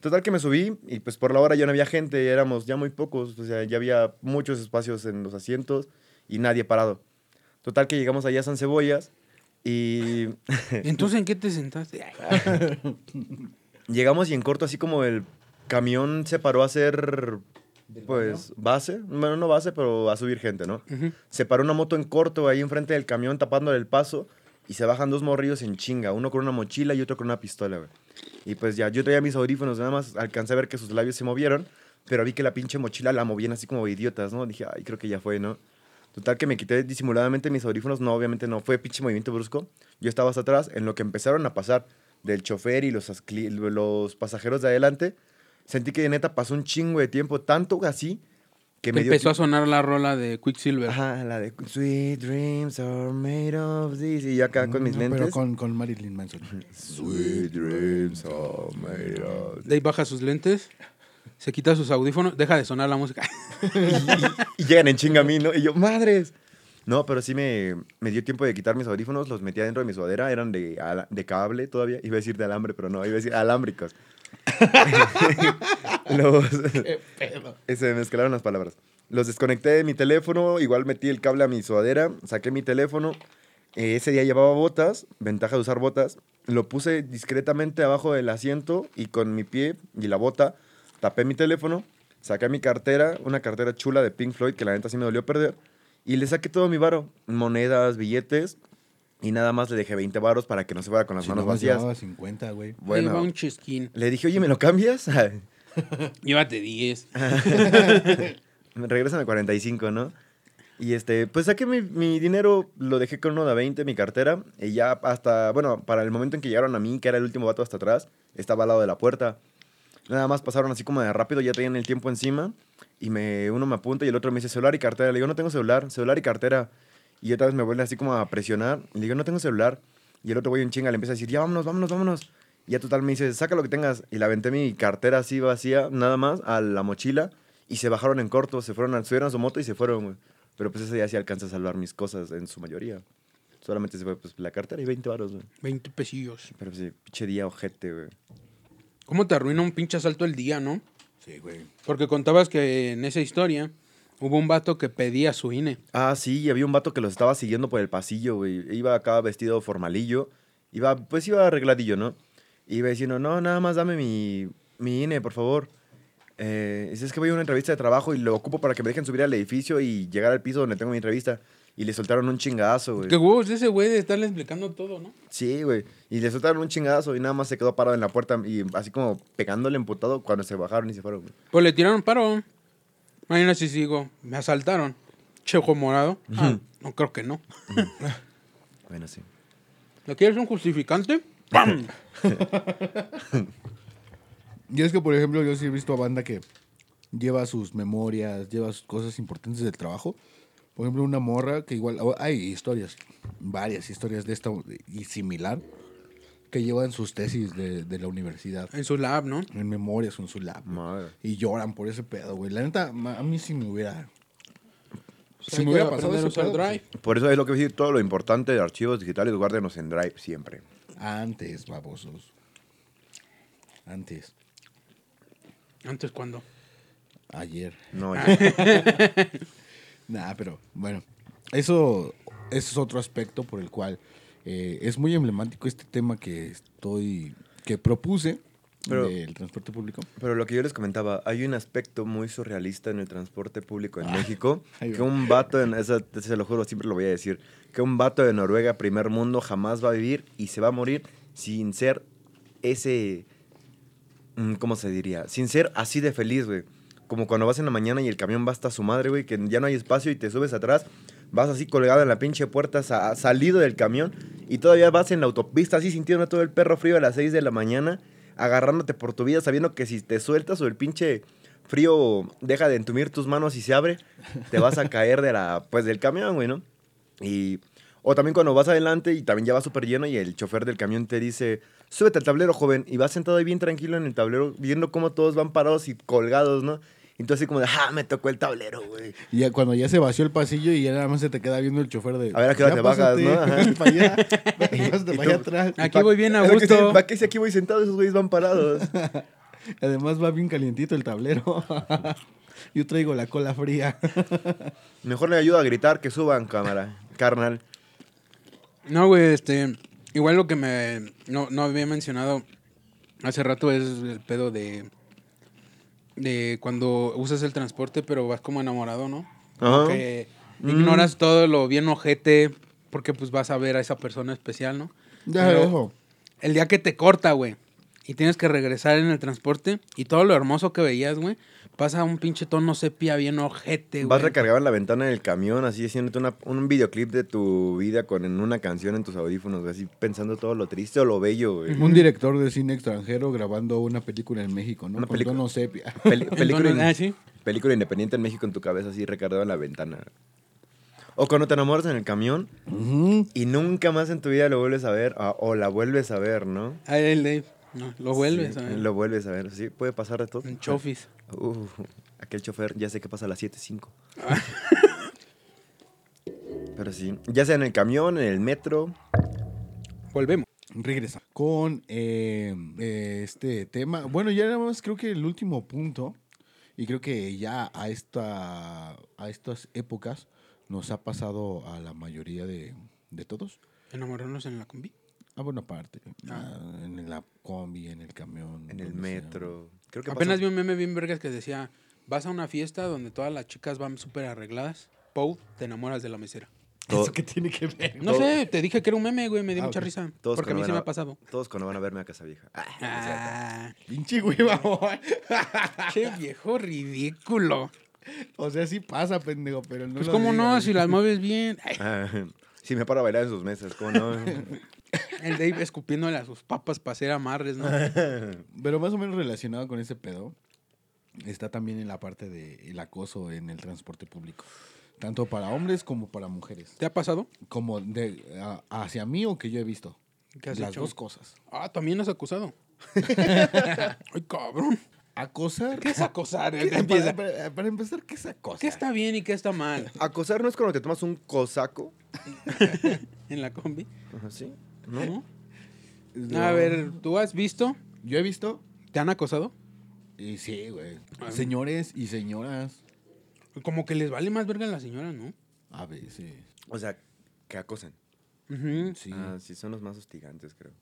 Speaker 4: Total que me subí y pues por la hora ya no había gente, éramos ya muy pocos, o sea, ya había muchos espacios en los asientos y nadie parado. Total que llegamos allá a San Cebollas y
Speaker 3: Entonces, ¿en qué te sentaste?
Speaker 4: Llegamos y en corto así como el camión se paró a hacer pues base, bueno, no base, pero a subir gente, ¿no? Se paró una moto en corto ahí enfrente del camión tapándole el paso y se bajan dos morrillos en chinga, uno con una mochila y otro con una pistola, güey. Y pues ya, yo traía mis audífonos, nada más alcancé a ver que sus labios se movieron, pero vi que la pinche mochila la movían así como idiotas, ¿no? Dije, ay, creo que ya fue, ¿no? Total que me quité disimuladamente mis audífonos, no, obviamente no, fue pinche movimiento brusco. Yo estaba hasta atrás, en lo que empezaron a pasar del chofer y los, los pasajeros de adelante, sentí que de neta pasó un chingo de tiempo, tanto así que me dio
Speaker 3: empezó a sonar la rola de Quicksilver.
Speaker 4: Ajá, la de Sweet dreams are made of this. Y yo acá con mis
Speaker 2: No,
Speaker 4: lentes.
Speaker 2: Pero con, con Marilyn Manson.
Speaker 4: Sweet dreams are made of this.
Speaker 3: De ahí baja sus lentes, se quita sus audífonos, deja de sonar la música.
Speaker 4: y, y llegan en chinga a mí, ¿no? Y yo, madres. No, pero sí me, me dio tiempo de quitar mis audífonos, los metía dentro de mi sudadera, eran de, de cable todavía. Iba a decir de alambre, pero no, iba a decir alámbricos. los, se me mezclaron las palabras. Los desconecté de mi teléfono, igual metí el cable a mi sudadera, saqué mi teléfono. Eh, ese día llevaba botas, ventaja de usar botas. Lo puse discretamente abajo del asiento y con mi pie y la bota tapé mi teléfono, saqué mi cartera, una cartera chula de Pink Floyd que la neta sí me dolió perder. Y le saqué todo mi varo, monedas, billetes. Y nada más le dejé 20 varos para que no se fuera con las
Speaker 2: Si
Speaker 4: manos
Speaker 2: nomás
Speaker 4: vacías.
Speaker 2: llevaba 50, güey.
Speaker 3: Bueno. Un chisquín.
Speaker 4: le dije, oye, ¿me lo cambias?
Speaker 3: Llévate 10.
Speaker 4: Me regresan a 45, ¿no? Y este, pues saqué mi, mi dinero, lo dejé con uno de a 20 en mi cartera. Y ya hasta, bueno, para el momento en que llegaron a mí, que era el último vato hasta atrás, estaba al lado de la puerta. Nada más pasaron así como de rápido, ya tenían el tiempo encima. Y me, uno me apunta y el otro me dice celular y cartera. Le digo, no tengo celular, celular y cartera. Y otra vez me vuelve así como a presionar. Y le digo, no tengo celular. Y el otro güey en chinga le empieza a decir, ya vámonos, vámonos, vámonos. Y ya total me dice, saca lo que tengas. Y la aventé mi cartera así vacía, nada más, a la mochila. Y se bajaron en corto, se fueron, a- subieron a su moto y se fueron, güey. Pero pues ese día sí alcanza a salvar mis cosas en su mayoría. Solamente se fue pues la cartera y 20 varos, güey.
Speaker 3: 20 pesillos.
Speaker 4: Pero pues, sí, pinche día ojete, güey.
Speaker 3: ¿Cómo te arruina un pinche asalto el día, no?
Speaker 2: Sí, güey.
Speaker 3: Porque contabas que en esa historia hubo un vato que pedía su INE.
Speaker 4: Ah, sí, y había un vato que los estaba siguiendo por el pasillo, güey. Iba acá vestido formalillo. Iba, pues iba arregladillo, ¿no? Iba diciendo, no, nada más dame mi, mi INE, por favor. Eh, es que voy a una entrevista de trabajo y lo ocupo para que me dejen subir al edificio y llegar al piso donde tengo mi entrevista. Y le soltaron un chingadazo, güey.
Speaker 3: Qué huevos ese güey de estarle explicando todo, ¿no?
Speaker 4: Sí, güey. Y le soltaron un chingadazo y nada más se quedó parado en la puerta y así como pegándole emputado cuando se bajaron y se fueron, güey.
Speaker 3: Pues le tiraron paro. Mañana si sigo. Me asaltaron. Chejo morado. Ah, no creo que no.
Speaker 4: Bueno, sí.
Speaker 3: ¿Le quieres un justificante? ¡Pam!
Speaker 2: Y es que, por ejemplo, yo sí he visto a banda que lleva sus memorias, lleva sus cosas importantes del trabajo. Por ejemplo, una morra que igual, o- hay historias, varias historias de esta y similar, que llevan sus tesis de, de la universidad
Speaker 3: En su lab, ¿no?
Speaker 2: en memorias en su lab.
Speaker 4: Madre.
Speaker 2: Y lloran por ese pedo, güey. La neta, a mí sí me hubiera... Si me hubiera pasado ese pedo,
Speaker 3: Drive.
Speaker 4: Por eso es lo que voy a decir, todo lo importante de archivos digitales, guárdenos en Drive siempre.
Speaker 2: Antes, babosos. Antes.
Speaker 3: Antes cuando.
Speaker 2: Ayer.
Speaker 4: No,
Speaker 3: Ah.
Speaker 4: ya.
Speaker 2: Nah, pero bueno, eso, eso es otro aspecto por el cual eh, es muy emblemático este tema que estoy, que propuse
Speaker 4: Pero-
Speaker 2: del transporte público.
Speaker 4: Pero lo que yo les comentaba, hay un aspecto muy surrealista en el transporte público en México,
Speaker 2: Ah, ahí
Speaker 4: que un vato, en, eso se lo juro, siempre lo voy a decir, que un vato de Noruega, primer mundo, jamás va a vivir y se va a morir sin ser ese, mm, ¿cómo se diría? Sin ser así de feliz, güey. Como cuando vas en la mañana y el camión va hasta su madre, güey, que ya no hay espacio y te subes atrás, vas así colgado en la pinche puerta, sa- salido del camión y todavía vas en la autopista así sintiendo todo el perro frío a las 6 de la mañana, agarrándote por tu vida, sabiendo que si te sueltas o el pinche frío deja de entumir tus manos y se abre, te vas a caer de la, pues, del camión, güey, ¿no? Y, o también cuando vas adelante y también ya va súper lleno y el chofer del camión te dice, súbete al tablero, joven, y vas sentado ahí bien tranquilo en el tablero, viendo cómo todos van parados y colgados, ¿no? Entonces así como de, ah, me tocó el tablero, güey.
Speaker 2: Y ya cuando ya se vació el pasillo y ya nada más se te queda viendo el chofer de...
Speaker 4: A ver a qué hora
Speaker 2: "Ya
Speaker 4: te bajas, ¿no? Ajá.
Speaker 2: para allá, pásate
Speaker 4: Y
Speaker 2: para
Speaker 4: tú-
Speaker 2: allá atrás.
Speaker 3: Aquí voy bien a
Speaker 4: que
Speaker 3: gusto.
Speaker 4: ¿Para qué si aquí voy sentado? Esos güeyes van parados.
Speaker 2: Además va bien calientito el tablero. Yo traigo la cola fría.
Speaker 4: Mejor le ayudo a gritar que suban cámara, carnal.
Speaker 3: No, güey, este. Igual lo que me. No, no había mencionado hace rato es el pedo de. De cuando usas el transporte, pero vas como enamorado, ¿no?
Speaker 4: Ajá.
Speaker 3: Que ignoras todo lo bien ojete, porque pues vas a ver a esa persona especial, ¿no?
Speaker 2: Ya
Speaker 3: Pero
Speaker 2: eso.
Speaker 3: El día que te corta, güey, y tienes que regresar en el transporte, y todo lo hermoso que veías, güey, pasa un pinche tono sepia bien ojete,
Speaker 4: Vas
Speaker 3: güey.
Speaker 4: recargado en la ventana del camión, así haciéndote una- un videoclip de tu vida con en una canción en tus audífonos, así pensando todo lo triste o lo bello, güey.
Speaker 2: Un director de cine extranjero grabando una película en México, ¿no?
Speaker 4: Una
Speaker 2: Con
Speaker 4: película.
Speaker 2: tono sepia.
Speaker 4: Peli-
Speaker 3: El
Speaker 4: película,
Speaker 3: tono-
Speaker 4: in-
Speaker 3: ah, sí.
Speaker 4: película independiente en México en tu cabeza, así recargado en la ventana. O cuando te enamoras en el camión y nunca más en tu vida lo vuelves a ver, ah, o la vuelves a ver, ¿no?
Speaker 3: Ah, el Dave. No, lo vuelves
Speaker 4: Sí,
Speaker 3: a ver.
Speaker 4: Lo vuelves a ver, sí, puede pasar de todo.
Speaker 3: En chofis.
Speaker 4: Uh, aquel chofer, ya sé que pasa a las 7.05. Pero sí, ya sea en el camión, en el metro.
Speaker 3: Volvemos.
Speaker 2: Regresa con eh, eh, este tema. Bueno, ya nada más creo que el último punto, y creo que ya a, esta, a estas épocas nos ha pasado a la mayoría de, de todos.
Speaker 3: Enamorarnos en la combi.
Speaker 2: A buena parte.
Speaker 3: Ah.
Speaker 2: Ah, en la combi, en el camión.
Speaker 4: En el metro. Creo que
Speaker 3: Apenas
Speaker 4: pasó-
Speaker 3: vi un meme bien vergas que decía, vas a una fiesta donde todas las chicas van súper arregladas. Pou, te enamoras de la mesera.
Speaker 4: todo-
Speaker 2: ¿Eso qué tiene que ver?
Speaker 3: No
Speaker 4: Todo-
Speaker 3: sé, te dije que era un meme, güey, me dio
Speaker 2: Ah,
Speaker 3: mucha risa.
Speaker 4: Todos
Speaker 3: porque a mí se me ha pasado.
Speaker 4: Todos cuando van a verme a Casa Vieja. Ah,
Speaker 3: Ah,
Speaker 2: Pinche güey, mamón.
Speaker 3: qué viejo ridículo.
Speaker 2: O sea, sí pasa, pendejo, pero no
Speaker 3: Pues
Speaker 2: lo
Speaker 3: cómo no, si las mueves bien.
Speaker 4: Ah, sí, me paro a bailar en sus mesas, ¿cómo no?
Speaker 3: el Dave escupiéndole a sus papas para hacer amarres, ¿no?
Speaker 2: Pero más o menos relacionado con ese pedo, está también en la parte del acoso en el transporte público. Tanto para hombres como para mujeres.
Speaker 3: ¿Te ha pasado?
Speaker 2: Como de a- hacia mí o que yo he visto.
Speaker 3: ¿Qué has
Speaker 2: Las
Speaker 3: hecho?
Speaker 2: dos cosas.
Speaker 3: Ah, también has acusado. Ay, cabrón.
Speaker 2: Acosar.
Speaker 3: ¿Qué es acosar?
Speaker 2: ¿Qué-
Speaker 3: Empieza.
Speaker 2: para, para- para empezar, ¿qué es acosar?
Speaker 3: ¿Qué está bien y qué está mal
Speaker 4: Acosar no es cuando te tomas un cosaco.
Speaker 3: en la combi?
Speaker 4: Ajá, sí. ¿No?
Speaker 3: A ver, ¿tú has visto?
Speaker 2: Yo he visto.
Speaker 3: ¿Te han acosado?
Speaker 2: Y sí, güey. Señores y señoras.
Speaker 3: Como que les vale más verga a la señora, ¿no?
Speaker 2: A veces.
Speaker 4: O sea, que acosan.
Speaker 3: Ujú.
Speaker 2: Sí.
Speaker 4: Ah, sí, son los más hostigantes, creo.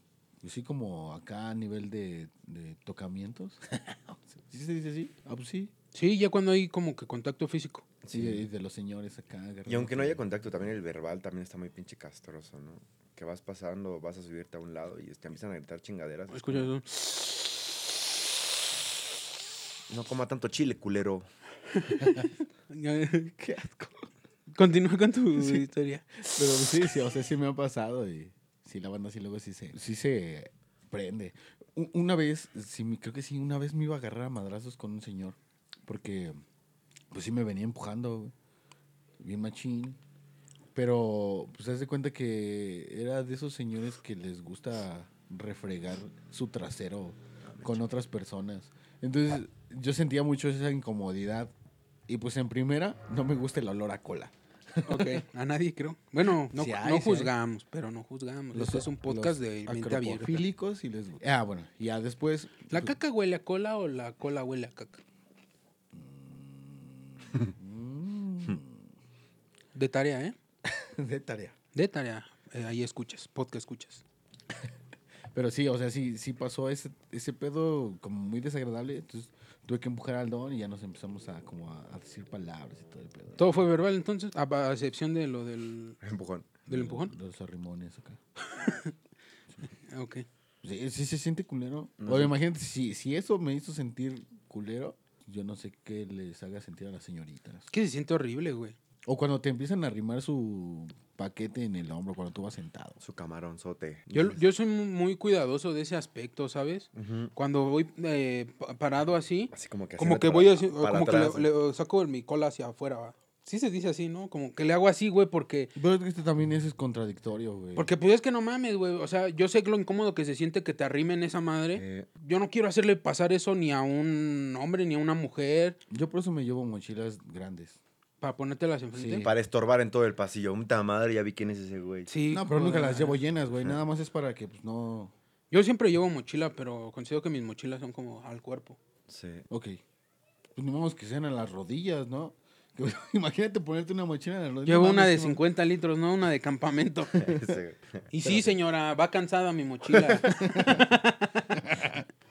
Speaker 2: Y sí, como acá a nivel de, de tocamientos. ¿Sí se dice así? Ah, pues sí.
Speaker 3: Sí, ya cuando hay como que contacto físico.
Speaker 2: Sí, de, de los señores acá.
Speaker 4: Y aunque no haya contacto, también el verbal también está muy pinche castroso, ¿no? Que vas pasando, vas a subirte a un lado y te empiezan a gritar chingaderas. es
Speaker 3: Escucha eso.
Speaker 4: No coma tanto chile, culero.
Speaker 2: Qué asco.
Speaker 3: Continúa con tu historia.
Speaker 2: Pero sí, sí, o sea, sí me ha pasado y sí, la banda sí luego sí se, sí se prende. Una vez, sí, me- creo que sí, una vez me iba a agarrar a madrazos con un señor porque pues sí me venía empujando, güey, bien machín. Pero pues haz de cuenta que era de esos señores que les gusta refregar su trasero con otras personas. Entonces yo sentía mucho esa incomodidad y pues en primera no me gusta el olor a cola.
Speaker 3: Ok, a nadie creo. Bueno, no,
Speaker 2: Sí hay,
Speaker 3: no
Speaker 2: sí hay.
Speaker 3: juzgamos, pero no juzgamos. Este es un podcast
Speaker 2: los
Speaker 3: de mente abierta.
Speaker 2: y les gusta. Ah, bueno, ya después.
Speaker 3: ¿La
Speaker 2: pues,
Speaker 3: caca huele a cola o la cola huele a caca?
Speaker 2: mm,
Speaker 3: De tarea, ¿eh?
Speaker 2: de tarea.
Speaker 3: De tarea. Eh, ahí escuchas, podcast escuchas.
Speaker 2: Pero sí, o sea, sí, sí pasó ese, ese pedo como muy desagradable. Entonces tuve que empujar al don y ya nos empezamos a como a, a decir palabras y todo el pedo.
Speaker 3: ¿Todo fue verbal entonces? A, a excepción de lo del,
Speaker 4: Empujón.
Speaker 3: del empujón.
Speaker 2: Los arrimones acá.
Speaker 3: Ah, Ok.
Speaker 2: Sí, sí se siente culero.
Speaker 4: No
Speaker 2: o
Speaker 4: sé.
Speaker 2: imagínate, si, si eso me hizo sentir culero, yo no sé qué les haga sentir a las señoritas.
Speaker 3: Que se siente horrible, güey.
Speaker 2: O cuando te empiezan a arrimar su paquete en el hombro cuando tú vas sentado.
Speaker 4: Su camaronzote.
Speaker 3: Yo, yo soy mu- muy cuidadoso de ese aspecto, ¿sabes? Cuando voy eh, pa- parado así,
Speaker 4: Así como que
Speaker 3: como que
Speaker 4: para-
Speaker 3: voy así, como que le, le saco mi cola hacia afuera, ¿va? Sí se dice así, ¿no? Como que le hago así, güey, porque...
Speaker 2: Pero es que este también es contradictorio, güey.
Speaker 3: Porque pues es que no mames, güey. O sea, yo sé lo incómodo que se siente que te arrimen esa madre.
Speaker 4: Eh,
Speaker 3: Yo no quiero hacerle pasar eso ni a un hombre ni a una mujer
Speaker 2: Yo por eso me llevo mochilas grandes.
Speaker 3: Para ponértelas enfrente.
Speaker 2: Sí.
Speaker 4: para estorbar en todo el pasillo. Un madre, ya vi quién es ese güey.
Speaker 3: Sí,
Speaker 2: No, pero nunca
Speaker 3: joder.
Speaker 2: las llevo llenas, güey. Nada más es para que, pues, no...
Speaker 3: Yo siempre llevo mochila, pero considero que mis mochilas son como al cuerpo.
Speaker 4: Sí.
Speaker 2: Ok. Pues ni vamos que sean a las rodillas, ¿no? Imagínate ponerte una mochila en las rodillas.
Speaker 3: Llevo
Speaker 2: No
Speaker 3: una de
Speaker 2: mames, no.
Speaker 3: 50 litros, no una de campamento. Y sí, señora, va cansada mi mochila.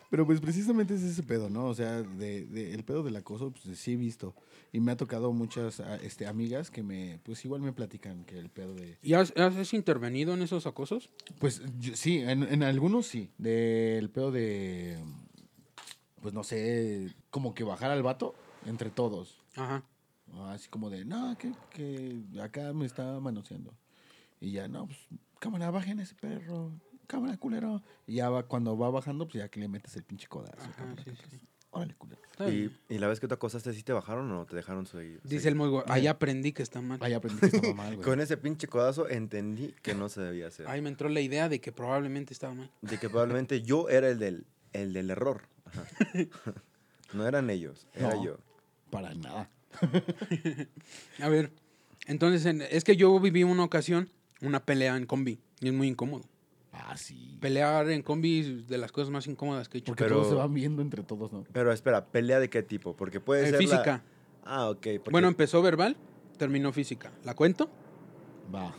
Speaker 2: Pero pues precisamente es ese pedo, ¿no? O sea, de, de- el pedo del acoso, pues sí he visto. Y me ha tocado muchas ah, este, amigas que me, pues igual me platican que el pedo de...
Speaker 3: ¿Y has, has intervenido en esos acosos?
Speaker 2: Pues yo- sí, en, en algunos sí. Del pedo de, pues no sé, como que bajar al vato entre todos.
Speaker 3: Ajá.
Speaker 2: Así como de, no, que, que acá me está manoseando. Y ya, no, pues, cámara, bajen ese perro. Cámara, culero. Y ya va, cuando va bajando, pues ya que le metes el pinche codazo.
Speaker 3: Ajá,
Speaker 2: cámara,
Speaker 3: sí, sí, sí.
Speaker 2: Órale, culero.
Speaker 4: Y, y la vez que tú acosaste, ¿sí te bajaron o te dejaron seguir?
Speaker 3: Dice el muy ahí aprendí que está mal.
Speaker 2: Ahí aprendí que estaba mal, güey.
Speaker 4: Con ese pinche codazo entendí que no se debía hacer.
Speaker 3: Ahí me entró la idea de que probablemente estaba mal.
Speaker 4: De que probablemente yo era el del, el del error. Ajá. No eran ellos, era
Speaker 2: No.
Speaker 4: yo.
Speaker 2: Para nada.
Speaker 3: A ver, entonces, en- es que yo viví una ocasión, una pelea en combi, y es muy incómodo.
Speaker 2: Ah, sí.
Speaker 3: Pelear en combi es de las cosas más incómodas que he hecho.
Speaker 2: Porque
Speaker 4: Pero-
Speaker 2: todos se van viendo entre todos, ¿no?
Speaker 4: Pero espera, ¿pelea de qué tipo? Porque puede
Speaker 3: Eh,
Speaker 4: ser la-
Speaker 3: física.
Speaker 4: Ah, ok. porque-
Speaker 3: Bueno, empezó verbal, terminó física. ¿La cuento?
Speaker 2: Va.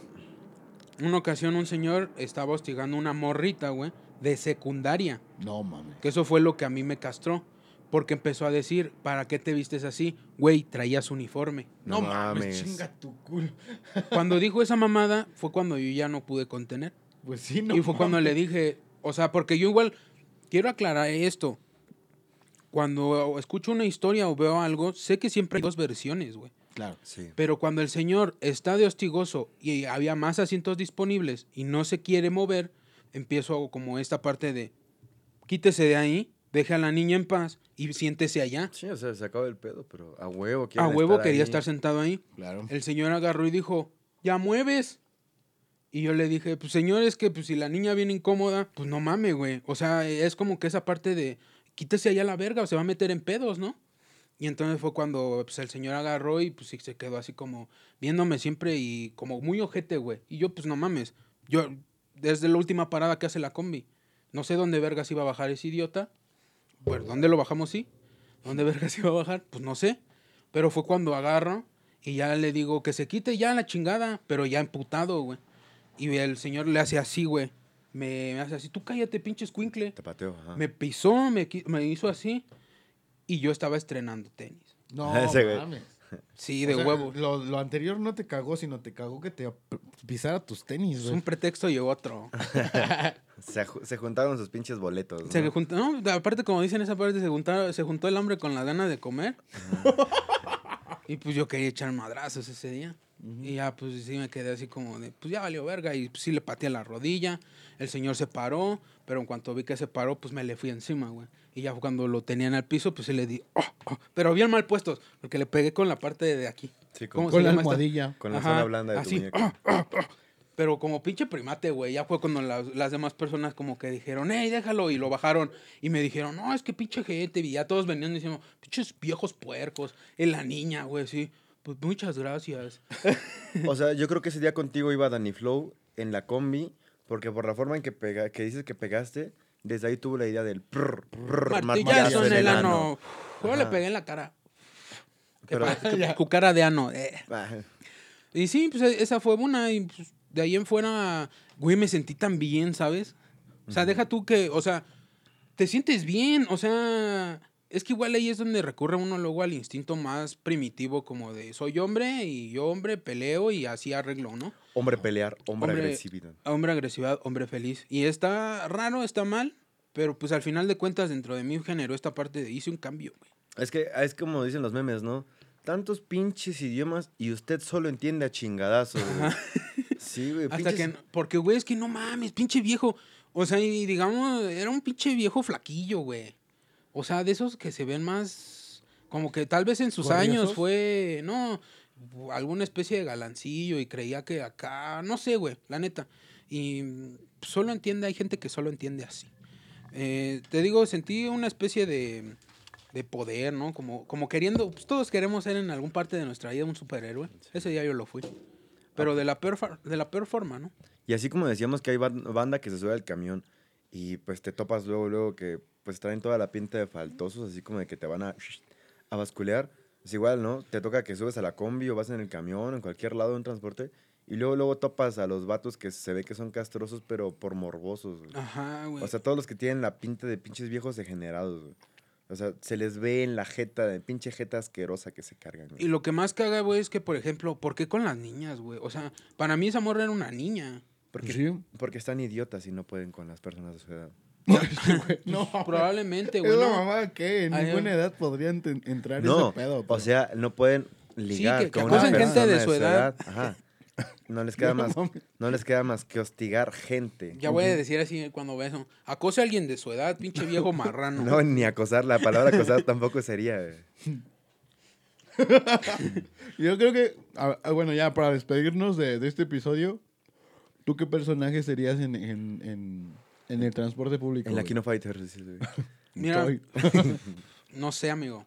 Speaker 3: Una ocasión un señor estaba hostigando a una morrita, güey, de secundaria.
Speaker 2: No mames.
Speaker 3: Que eso fue lo que a mí me castró. Porque empezó a decir, ¿para qué te vistes así? Güey, traías uniforme.
Speaker 4: No mames.
Speaker 2: Chinga tu culo.
Speaker 3: Cuando dijo esa mamada, fue cuando yo ya no pude contener.
Speaker 2: Pues sí, no.
Speaker 3: y fue cuando le dije, o sea, porque yo igual quiero aclarar esto. Cuando escucho una historia o veo algo, sé que siempre hay dos versiones, güey.
Speaker 2: Claro.
Speaker 4: Sí.
Speaker 3: Pero cuando el señor está de hostigoso y había más asientos disponibles y no se quiere mover, empiezo como esta parte de quítese de ahí, deje a la niña en paz y siéntese allá.
Speaker 4: Sí, o sea, se acaba el pedo, pero a huevo
Speaker 3: A huevo
Speaker 4: estar
Speaker 3: quería
Speaker 4: ahí.
Speaker 3: estar sentado ahí.
Speaker 2: Claro.
Speaker 3: El señor agarró y dijo, ya mueves. Y yo le dije, pues señor, es que pues, si la niña viene incómoda, pues no mames, güey. O sea, es como que esa parte de, quítese allá la verga o se va a meter en pedos, ¿no? Y entonces fue cuando pues, el señor agarró y pues se quedó así como viéndome siempre y como muy ojete, güey. Y yo, pues no mames. Yo, desde la última parada que hace la combi, no sé dónde vergas iba a bajar ese idiota. Pues, ¿dónde lo bajamos? Sí. ¿Dónde vergas iba a bajar? Pues no sé. Pero fue cuando agarro y ya le digo que se quite ya la chingada, pero ya emputado, güey. Y el señor le hace así, güey. Me, me hace así, tú cállate, pinche escuincle.
Speaker 4: Te pateo, ajá.
Speaker 3: Me pisó, me, me hizo así. Y yo estaba estrenando tenis.
Speaker 2: No
Speaker 4: Ese güey.
Speaker 2: mames.
Speaker 3: Sí,
Speaker 2: O
Speaker 3: de
Speaker 2: sea,
Speaker 3: huevo.
Speaker 2: Lo, lo anterior no te cagó, sino te cagó que te ap- pisara tus tenis,
Speaker 3: Es
Speaker 2: güey.
Speaker 3: un pretexto y otro.
Speaker 4: Se, ju- se juntaron sus pinches boletos. ¿no?
Speaker 3: Se juntó, no, aparte, como dicen esa parte, se, juntaron- se juntó el hambre con la gana de comer. y pues yo quería echar madrazos ese día. Y ya, pues sí me quedé así como de, pues ya valió verga. Y pues, sí le pateé la rodilla. El señor se paró, pero en cuanto vi que se paró, pues me le fui encima, güey. Y ya cuando lo tenía en el piso, pues sí le di, oh, oh, pero bien mal puestos, porque le pegué con la parte de aquí.
Speaker 4: Sí, con-
Speaker 3: ¿Cómo
Speaker 2: Con
Speaker 3: se
Speaker 2: la
Speaker 3: llama esta?
Speaker 2: almohadilla.
Speaker 4: Con la
Speaker 3: Ajá,
Speaker 4: zona blanda de tu
Speaker 3: así,
Speaker 4: muñeca.
Speaker 3: ah, ah, ah. Pero como pinche primate, güey. Ya fue cuando las, las demás personas como que dijeron, hey, déjalo. Y lo bajaron. Y me dijeron, no, es que pinche gente. Y ya todos venían diciendo, pinches viejos puercos. Y la niña, güey, sí. Pues muchas gracias.
Speaker 4: O sea, yo creo que ese día contigo iba Danny Flow en la combi, porque por la forma en que, pega, que dices que pegaste, desde ahí tuvo la idea del prr, prr,
Speaker 3: Martillazo en el ano.
Speaker 4: ano.
Speaker 3: Luego le pegué en la cara. ¿Qué
Speaker 4: Pero-?
Speaker 3: Cucara de ano. eh.
Speaker 4: Ah,
Speaker 3: Y sí, pues esa fue una. Y pues, de ahí en fuera, güey, me sentí tan bien, ¿sabes? O sea, deja tú que, o sea, te sientes bien. O sea, es que igual ahí es donde recurre uno luego al instinto más primitivo, como de soy hombre y yo hombre peleo y así arreglo, ¿no?
Speaker 4: Hombre pelear, hombre, agresividad.
Speaker 3: Hombre agresividad, hombre feliz. Y está raro, está mal, pero pues al final de cuentas dentro de mí generó esta parte de hice un cambio, güey.
Speaker 4: Es que es como dicen los memes, ¿no? Tantos pinches idiomas y usted solo entiende a chingadazos. güey. Sí, güey.
Speaker 3: Hasta
Speaker 4: pinches-
Speaker 3: que, porque, güey, es que no mames, pinche viejo. O sea, y digamos, era un pinche viejo flaquillo, güey. O sea, de esos que se ven más, como que tal vez en sus
Speaker 2: ¿Corriosos?
Speaker 3: años fue, no, alguna especie de galancillo y creía que acá, no sé, güey, la neta. Y solo entiende, hay gente que solo entiende así. Eh, te digo, sentí una especie de, de poder, ¿no? Como, como queriendo, pues todos queremos ser en algún parte de nuestra vida un superhéroe. Ese día yo lo fui. Pero de la peor, de la peor forma, ¿no?
Speaker 4: Y así como decíamos que hay ban- banda que se sube al camión y pues te topas luego, luego que pues traen toda la pinta de faltosos, así como de que te van a, a basculear. Es igual, ¿no? Te toca que subes a la combi o vas en el camión, en cualquier lado en transporte, y luego, luego topas a los vatos que se ve que son castrosos, pero por morbosos. güey.
Speaker 3: Ajá, güey.
Speaker 4: O sea, todos los que tienen la pinta de pinches viejos degenerados, güey. O sea, se les ve en la jeta, de pinche jeta asquerosa que se cargan. güey.
Speaker 3: y lo que más caga, güey, es que, por ejemplo, ¿por qué con las niñas, güey? O sea, para mí esa morra era una niña.
Speaker 4: Porque,
Speaker 2: Sí.
Speaker 4: porque están idiotas y no pueden con las personas de su edad.
Speaker 2: no,
Speaker 3: Probablemente, güey.
Speaker 2: Es la mamá que en
Speaker 3: Ay,
Speaker 2: ninguna edad podrían entrar
Speaker 4: No,
Speaker 2: ese pedo.
Speaker 4: o
Speaker 2: pero-
Speaker 4: sea, no pueden ligar
Speaker 3: que- que
Speaker 4: con una
Speaker 3: acosen gente
Speaker 4: persona
Speaker 3: de su edad.
Speaker 4: Ajá. No les queda
Speaker 2: No
Speaker 4: más, no les queda más que hostigar gente.
Speaker 3: Ya voy a decir así cuando veo eso. Acose a alguien de su edad, pinche viejo marrano.
Speaker 4: No, ni acosar, la palabra acosar tampoco sería. güey.
Speaker 2: Yo creo que, bueno, ya para despedirnos de, de este episodio, ¿tú qué personaje serías en, en, en, en el transporte público?
Speaker 4: En la
Speaker 2: güey?
Speaker 4: Kino Fighters. sí, güey.
Speaker 3: Mira, no sé, amigo.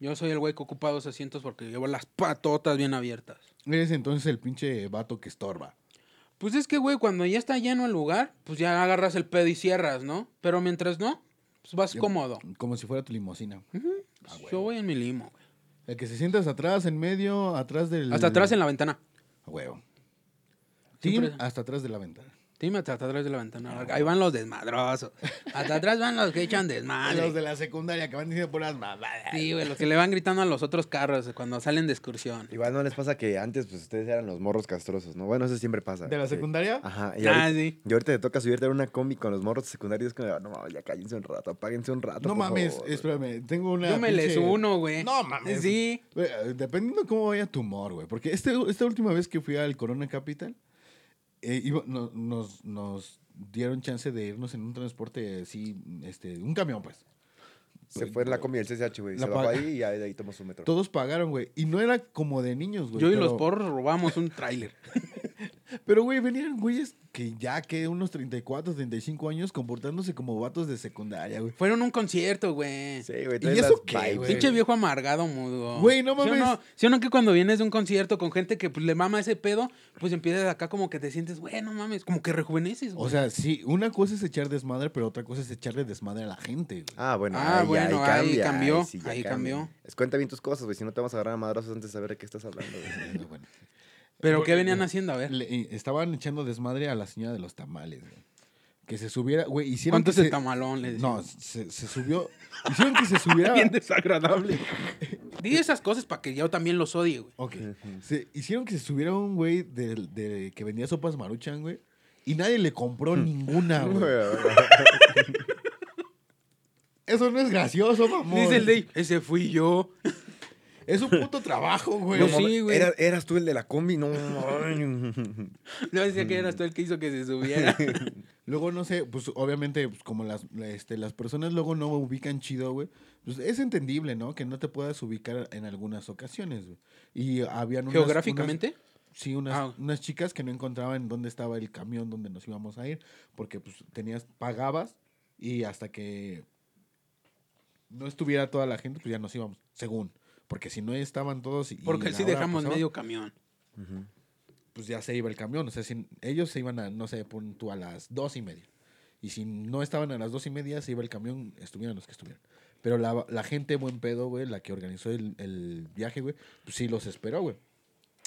Speaker 3: Yo soy el güey que ocupa dos asientos porque llevo las patotas bien abiertas.
Speaker 2: Eres entonces el pinche vato que estorba.
Speaker 3: Pues es que, güey, cuando ya está lleno el lugar, pues ya agarras el pedo y cierras, ¿no? Pero mientras no, pues vas
Speaker 2: Yo-
Speaker 3: cómodo.
Speaker 2: Como si fuera tu limusina. Ah,
Speaker 3: Yo voy en mi limo, güey.
Speaker 2: El que se sientas atrás, en medio, atrás del...
Speaker 3: Hasta atrás en la ventana.
Speaker 2: A huevo. Team
Speaker 3: Siempre-
Speaker 2: hasta atrás de la ventana.
Speaker 3: Dime hasta atrás de la ventana. Ahí van los desmadrosos. Hasta atrás van los que echan desmadre.
Speaker 2: Los de la secundaria que van diciendo puras mamadas.
Speaker 3: Sí, güey, los que le van gritando a los otros carros cuando salen de excursión.
Speaker 4: Igual no les pasa que antes pues ustedes eran los morros castrosos, ¿no? Bueno, eso siempre pasa.
Speaker 2: ¿De la
Speaker 4: Sí.
Speaker 2: secundaria?
Speaker 4: Ajá. Y,
Speaker 3: Ah,
Speaker 4: ahorita,
Speaker 3: sí.
Speaker 4: y ahorita te toca subirte a una combi con los morros secundarios. como, no mames, ya cállense un rato, apáguense un rato.
Speaker 2: No
Speaker 4: por
Speaker 2: mames,
Speaker 4: favor".
Speaker 2: espérame. Tengo una.
Speaker 3: Yo me les uno, güey.
Speaker 2: No mames.
Speaker 3: Sí.
Speaker 2: Dependiendo cómo vaya tu humor, güey. Porque este, esta última vez que fui al Corona Capital, eh, iba- no- nos, nos dieron chance de irnos en un transporte así, este, un camión, pues.
Speaker 4: Se fue en la combi del CCH, güey. Se bajó ahí y ya de ahí tomó su metro.
Speaker 2: Todos pagaron, güey. Y no era como de niños, güey.
Speaker 3: Yo y
Speaker 2: pero-
Speaker 3: los porros robamos un tráiler.
Speaker 2: Pero, güey, venían güeyes que ya que unos 34, 35 años comportándose como vatos de secundaria, güey.
Speaker 3: Fueron a un concierto, güey.
Speaker 4: Sí, güey.
Speaker 2: ¿Y eso qué, güey?
Speaker 3: Pinche viejo amargado, mudo.
Speaker 2: Güey, no
Speaker 3: ¿Sí o
Speaker 2: mames.
Speaker 3: no? ¿Sí o no que cuando vienes de un concierto con gente que pues, le mama ese pedo, pues empiezas acá como que te sientes, güey, no mames, como que rejuveneces, güey.
Speaker 2: O sea, sí, una cosa es echar desmadre, pero otra cosa es echarle desmadre a la gente, güey.
Speaker 4: Ah, bueno,
Speaker 3: Ah,
Speaker 4: ahí,
Speaker 3: bueno,
Speaker 4: ahí
Speaker 3: ahí
Speaker 4: cambia.
Speaker 3: cambió,
Speaker 4: sí,
Speaker 3: ahí cambió.
Speaker 4: Es cuenta bien tus cosas, güey. Si no te vamos a agarrar a madrazos antes de saber de qué estás hablando, güey.
Speaker 2: Bueno, bueno.
Speaker 3: ¿Pero qué venían haciendo? A ver.
Speaker 2: Le- eh, estaban echando desmadre a la señora de los tamales, güey. Que se subiera, güey, hicieron
Speaker 3: ¿Cuánto
Speaker 2: que
Speaker 3: es el
Speaker 2: se-
Speaker 3: tamalón? Le.
Speaker 2: No, se, se subió. Hicieron que se subiera.
Speaker 3: Bien desagradable. Di esas cosas para que yo también los odie, güey.
Speaker 2: Ok. Se, hicieron que se subiera un güey de, de- que vendía sopas maruchan, güey. Y nadie le compró ninguna, güey. Eso no es gracioso, mamón.
Speaker 3: Dice el Dave, ese fui yo.
Speaker 2: Es un puto trabajo, güey.
Speaker 4: No,
Speaker 3: sí, güey.
Speaker 4: Era- eras tú el de la combi, no.
Speaker 3: Yo decía que eras tú el que hizo que se subiera.
Speaker 2: Luego, no sé, pues obviamente, pues, como las, este, las personas luego no ubican chido, güey. Pues es entendible, ¿no? Que no te puedas ubicar en algunas ocasiones, güey. Y habían unas-
Speaker 3: ¿Geográficamente?
Speaker 2: unas- sí, unas,
Speaker 3: Ah.
Speaker 2: unas chicas que no encontraban dónde estaba el camión donde nos íbamos a ir. Porque, pues, tenías, pagabas y hasta que no estuviera toda la gente, pues ya nos íbamos, según. Porque si no estaban todos y...
Speaker 3: Porque sí dejamos
Speaker 2: pasaba,
Speaker 3: medio camión.
Speaker 2: pues ya se iba el camión. O sea, si ellos se iban a, no sé, pon tú a las dos y media. Y si no estaban a las dos y media, se iba el camión, estuvieran los que estuvieran. Pero la, la gente buen pedo, güey, la que organizó el, el viaje, güey, pues sí los esperó, güey.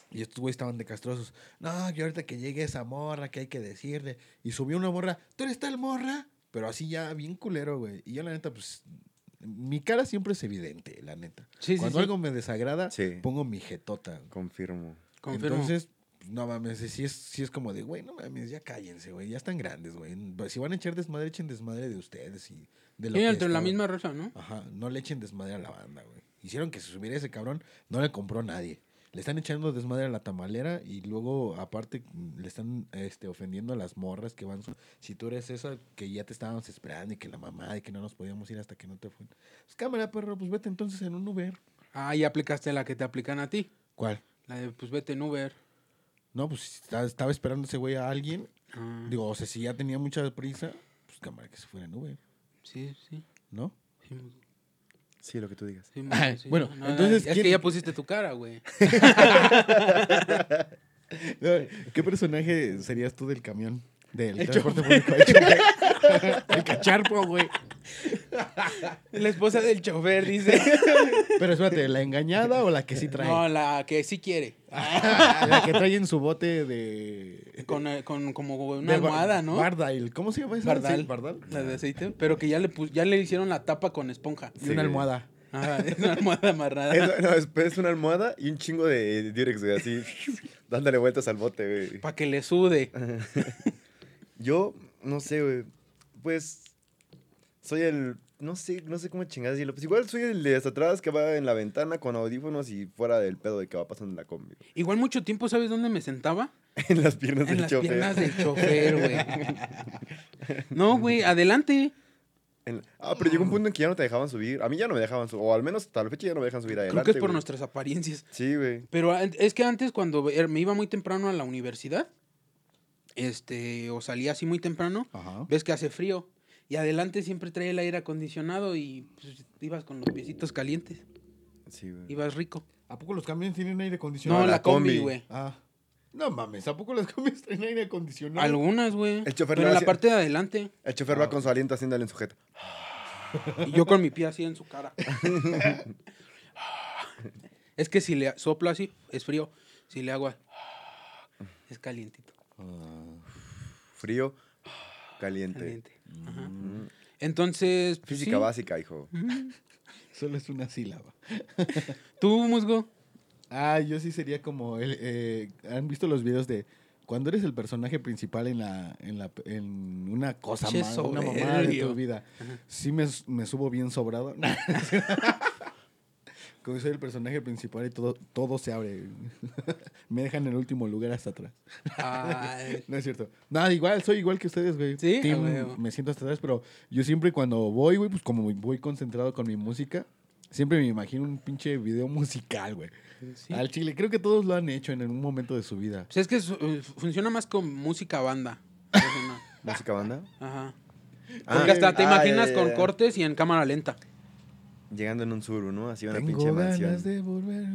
Speaker 2: Y estos güeyes estaban de castrosos. No, que ahorita que llegue esa morra, que hay que decirle. Y subió una morra, ¿tú eres tal morra? Pero así ya, bien culero, güey. Y yo, la neta, pues, mi cara siempre es evidente, la neta.
Speaker 3: Sí, sí,
Speaker 2: Cuando
Speaker 3: sí.
Speaker 2: algo me desagrada,
Speaker 4: Sí.
Speaker 2: pongo mi jetota. güey.
Speaker 4: Confirmo.
Speaker 3: Confirmo.
Speaker 2: Entonces, no mames, sí es, sí es como de, güey, no mames, ya cállense, güey, ya están grandes, güey. Si van a echar desmadre, echen desmadre de ustedes y de lo
Speaker 3: Sí,
Speaker 2: que
Speaker 3: entre la
Speaker 2: estaban.
Speaker 3: misma raza, ¿no?
Speaker 2: Ajá, no le echen desmadre a la banda, güey. Hicieron que se subiera ese cabrón, no le compró nadie. Le están echando desmadre a la tamalera y luego, aparte, le están este, ofendiendo a las morras que van. su- Si tú eres esa que ya te estábamos esperando y que la mamá y que no nos podíamos ir hasta que no te fue. Pues cámara, perro, pues vete entonces en un Uber.
Speaker 3: Ah, ya aplicaste la que te aplican a ti.
Speaker 2: ¿Cuál?
Speaker 3: La de, pues vete en Uber.
Speaker 2: No, pues estaba esperando ese güey a alguien
Speaker 3: Ah,
Speaker 2: Digo, o sea, si ya tenía mucha prisa, pues cámara que se fuera en Uber,
Speaker 3: sí, sí.
Speaker 2: ¿no?
Speaker 3: sí,
Speaker 4: Sí, lo que tú digas.
Speaker 3: sí, sí.
Speaker 2: bueno, entonces,
Speaker 3: Es
Speaker 2: ¿quién-
Speaker 3: que ya pusiste tu cara, güey.
Speaker 2: ¿Qué personaje serías tú del camión? Del
Speaker 3: El
Speaker 2: transporte público. El chofer. El cacharpo, güey.
Speaker 3: La esposa del chofer dice.
Speaker 2: Pero espérate, ¿la engañada o la que sí trae?
Speaker 3: No, la que sí quiere.
Speaker 2: Ah, la que trae en su bote de...
Speaker 3: Con, eh, con como una
Speaker 2: de
Speaker 3: almohada, ¿no?
Speaker 2: Bardail. ¿Cómo se llama esa?
Speaker 3: Bardal.
Speaker 2: Sí, Bardal.
Speaker 3: La de aceite. Pero que ya le, pus- ya le hicieron la tapa con esponja.
Speaker 2: Y una almohada.
Speaker 3: Ajá, es una almohada amarrada.
Speaker 4: Es, no, es, es una almohada y un chingo de Durex, güey, así, dándole vueltas al bote, güey.
Speaker 3: Para que le sude.
Speaker 4: Yo, no sé, güey, pues, soy el, no sé, no sé cómo chingadas decirlo. Pues igual soy el de hasta atrás que va en la ventana con audífonos y fuera del pedo de que va pasando en la combi.
Speaker 3: Igual mucho tiempo, ¿sabes dónde me sentaba?
Speaker 4: en las piernas
Speaker 3: En
Speaker 4: del
Speaker 3: las
Speaker 4: chofer.
Speaker 3: piernas del chofer, güey. No, güey, adelante.
Speaker 4: En- Ah, pero llegó un punto en que ya no te dejaban subir. A mí ya no me dejaban subir, o al menos hasta la fecha ya no me dejan subir adelante.
Speaker 3: Creo que es por
Speaker 4: güey.
Speaker 3: nuestras apariencias.
Speaker 4: Sí, güey.
Speaker 3: Pero es que antes, cuando er- me iba muy temprano a la universidad, este, o salía así muy temprano,
Speaker 2: Ajá.
Speaker 3: ves que hace frío. Y adelante siempre traía el aire acondicionado y pues, ibas con los piecitos calientes.
Speaker 4: Sí, güey.
Speaker 3: Ibas rico.
Speaker 2: ¿A poco los camiones tienen aire
Speaker 3: No,
Speaker 2: acondicionado?
Speaker 3: la,
Speaker 4: la
Speaker 3: combi, güey.
Speaker 2: Ah. No mames, ¿a poco los camiones tienen aire acondicionado?
Speaker 3: Algunas, güey.
Speaker 4: El chofer
Speaker 3: Pero en la parte de adelante.
Speaker 4: El chofer va con su aliento haciéndole en sujeta.
Speaker 3: Y yo con mi pie así en su cara. es que si le soplo así, es frío. Si le hago, es calientito.
Speaker 4: Frío, caliente.
Speaker 3: Caliente. Ajá.
Speaker 4: Mm.
Speaker 3: Entonces, pues,
Speaker 4: Física
Speaker 3: sí.
Speaker 4: básica, hijo.
Speaker 2: Solo es una sílaba.
Speaker 3: Tú, musgo.
Speaker 2: Ah, yo sí sería como el, eh, ¿Han visto los videos de cuando eres el personaje principal en la en, la, en una cosa más, una mamada de tu vida? Sí me, me subo bien sobrado. Como soy el personaje principal y todo, todo se abre. me dejan en el último lugar hasta atrás.
Speaker 3: Ay,
Speaker 2: No es cierto. Nada, igual, soy igual que ustedes, güey.
Speaker 3: ¿Sí?
Speaker 2: Team, me siento hasta atrás, pero yo siempre cuando voy, güey, pues como voy concentrado con mi música, siempre me imagino un pinche video musical, güey.
Speaker 3: sí.
Speaker 2: Al chile, creo que todos lo han hecho en un momento de su vida.
Speaker 3: Pues es que su- eh, funciona más con música banda.
Speaker 4: ¿Música banda?
Speaker 3: Ajá.
Speaker 4: Ah,
Speaker 3: Porque hasta te
Speaker 4: ah,
Speaker 3: imaginas con cortes y en cámara lenta.
Speaker 4: Llegando en un suru, ¿no? Así una
Speaker 2: Tengo
Speaker 4: pinche
Speaker 2: ganas
Speaker 4: mansión.
Speaker 2: de volver.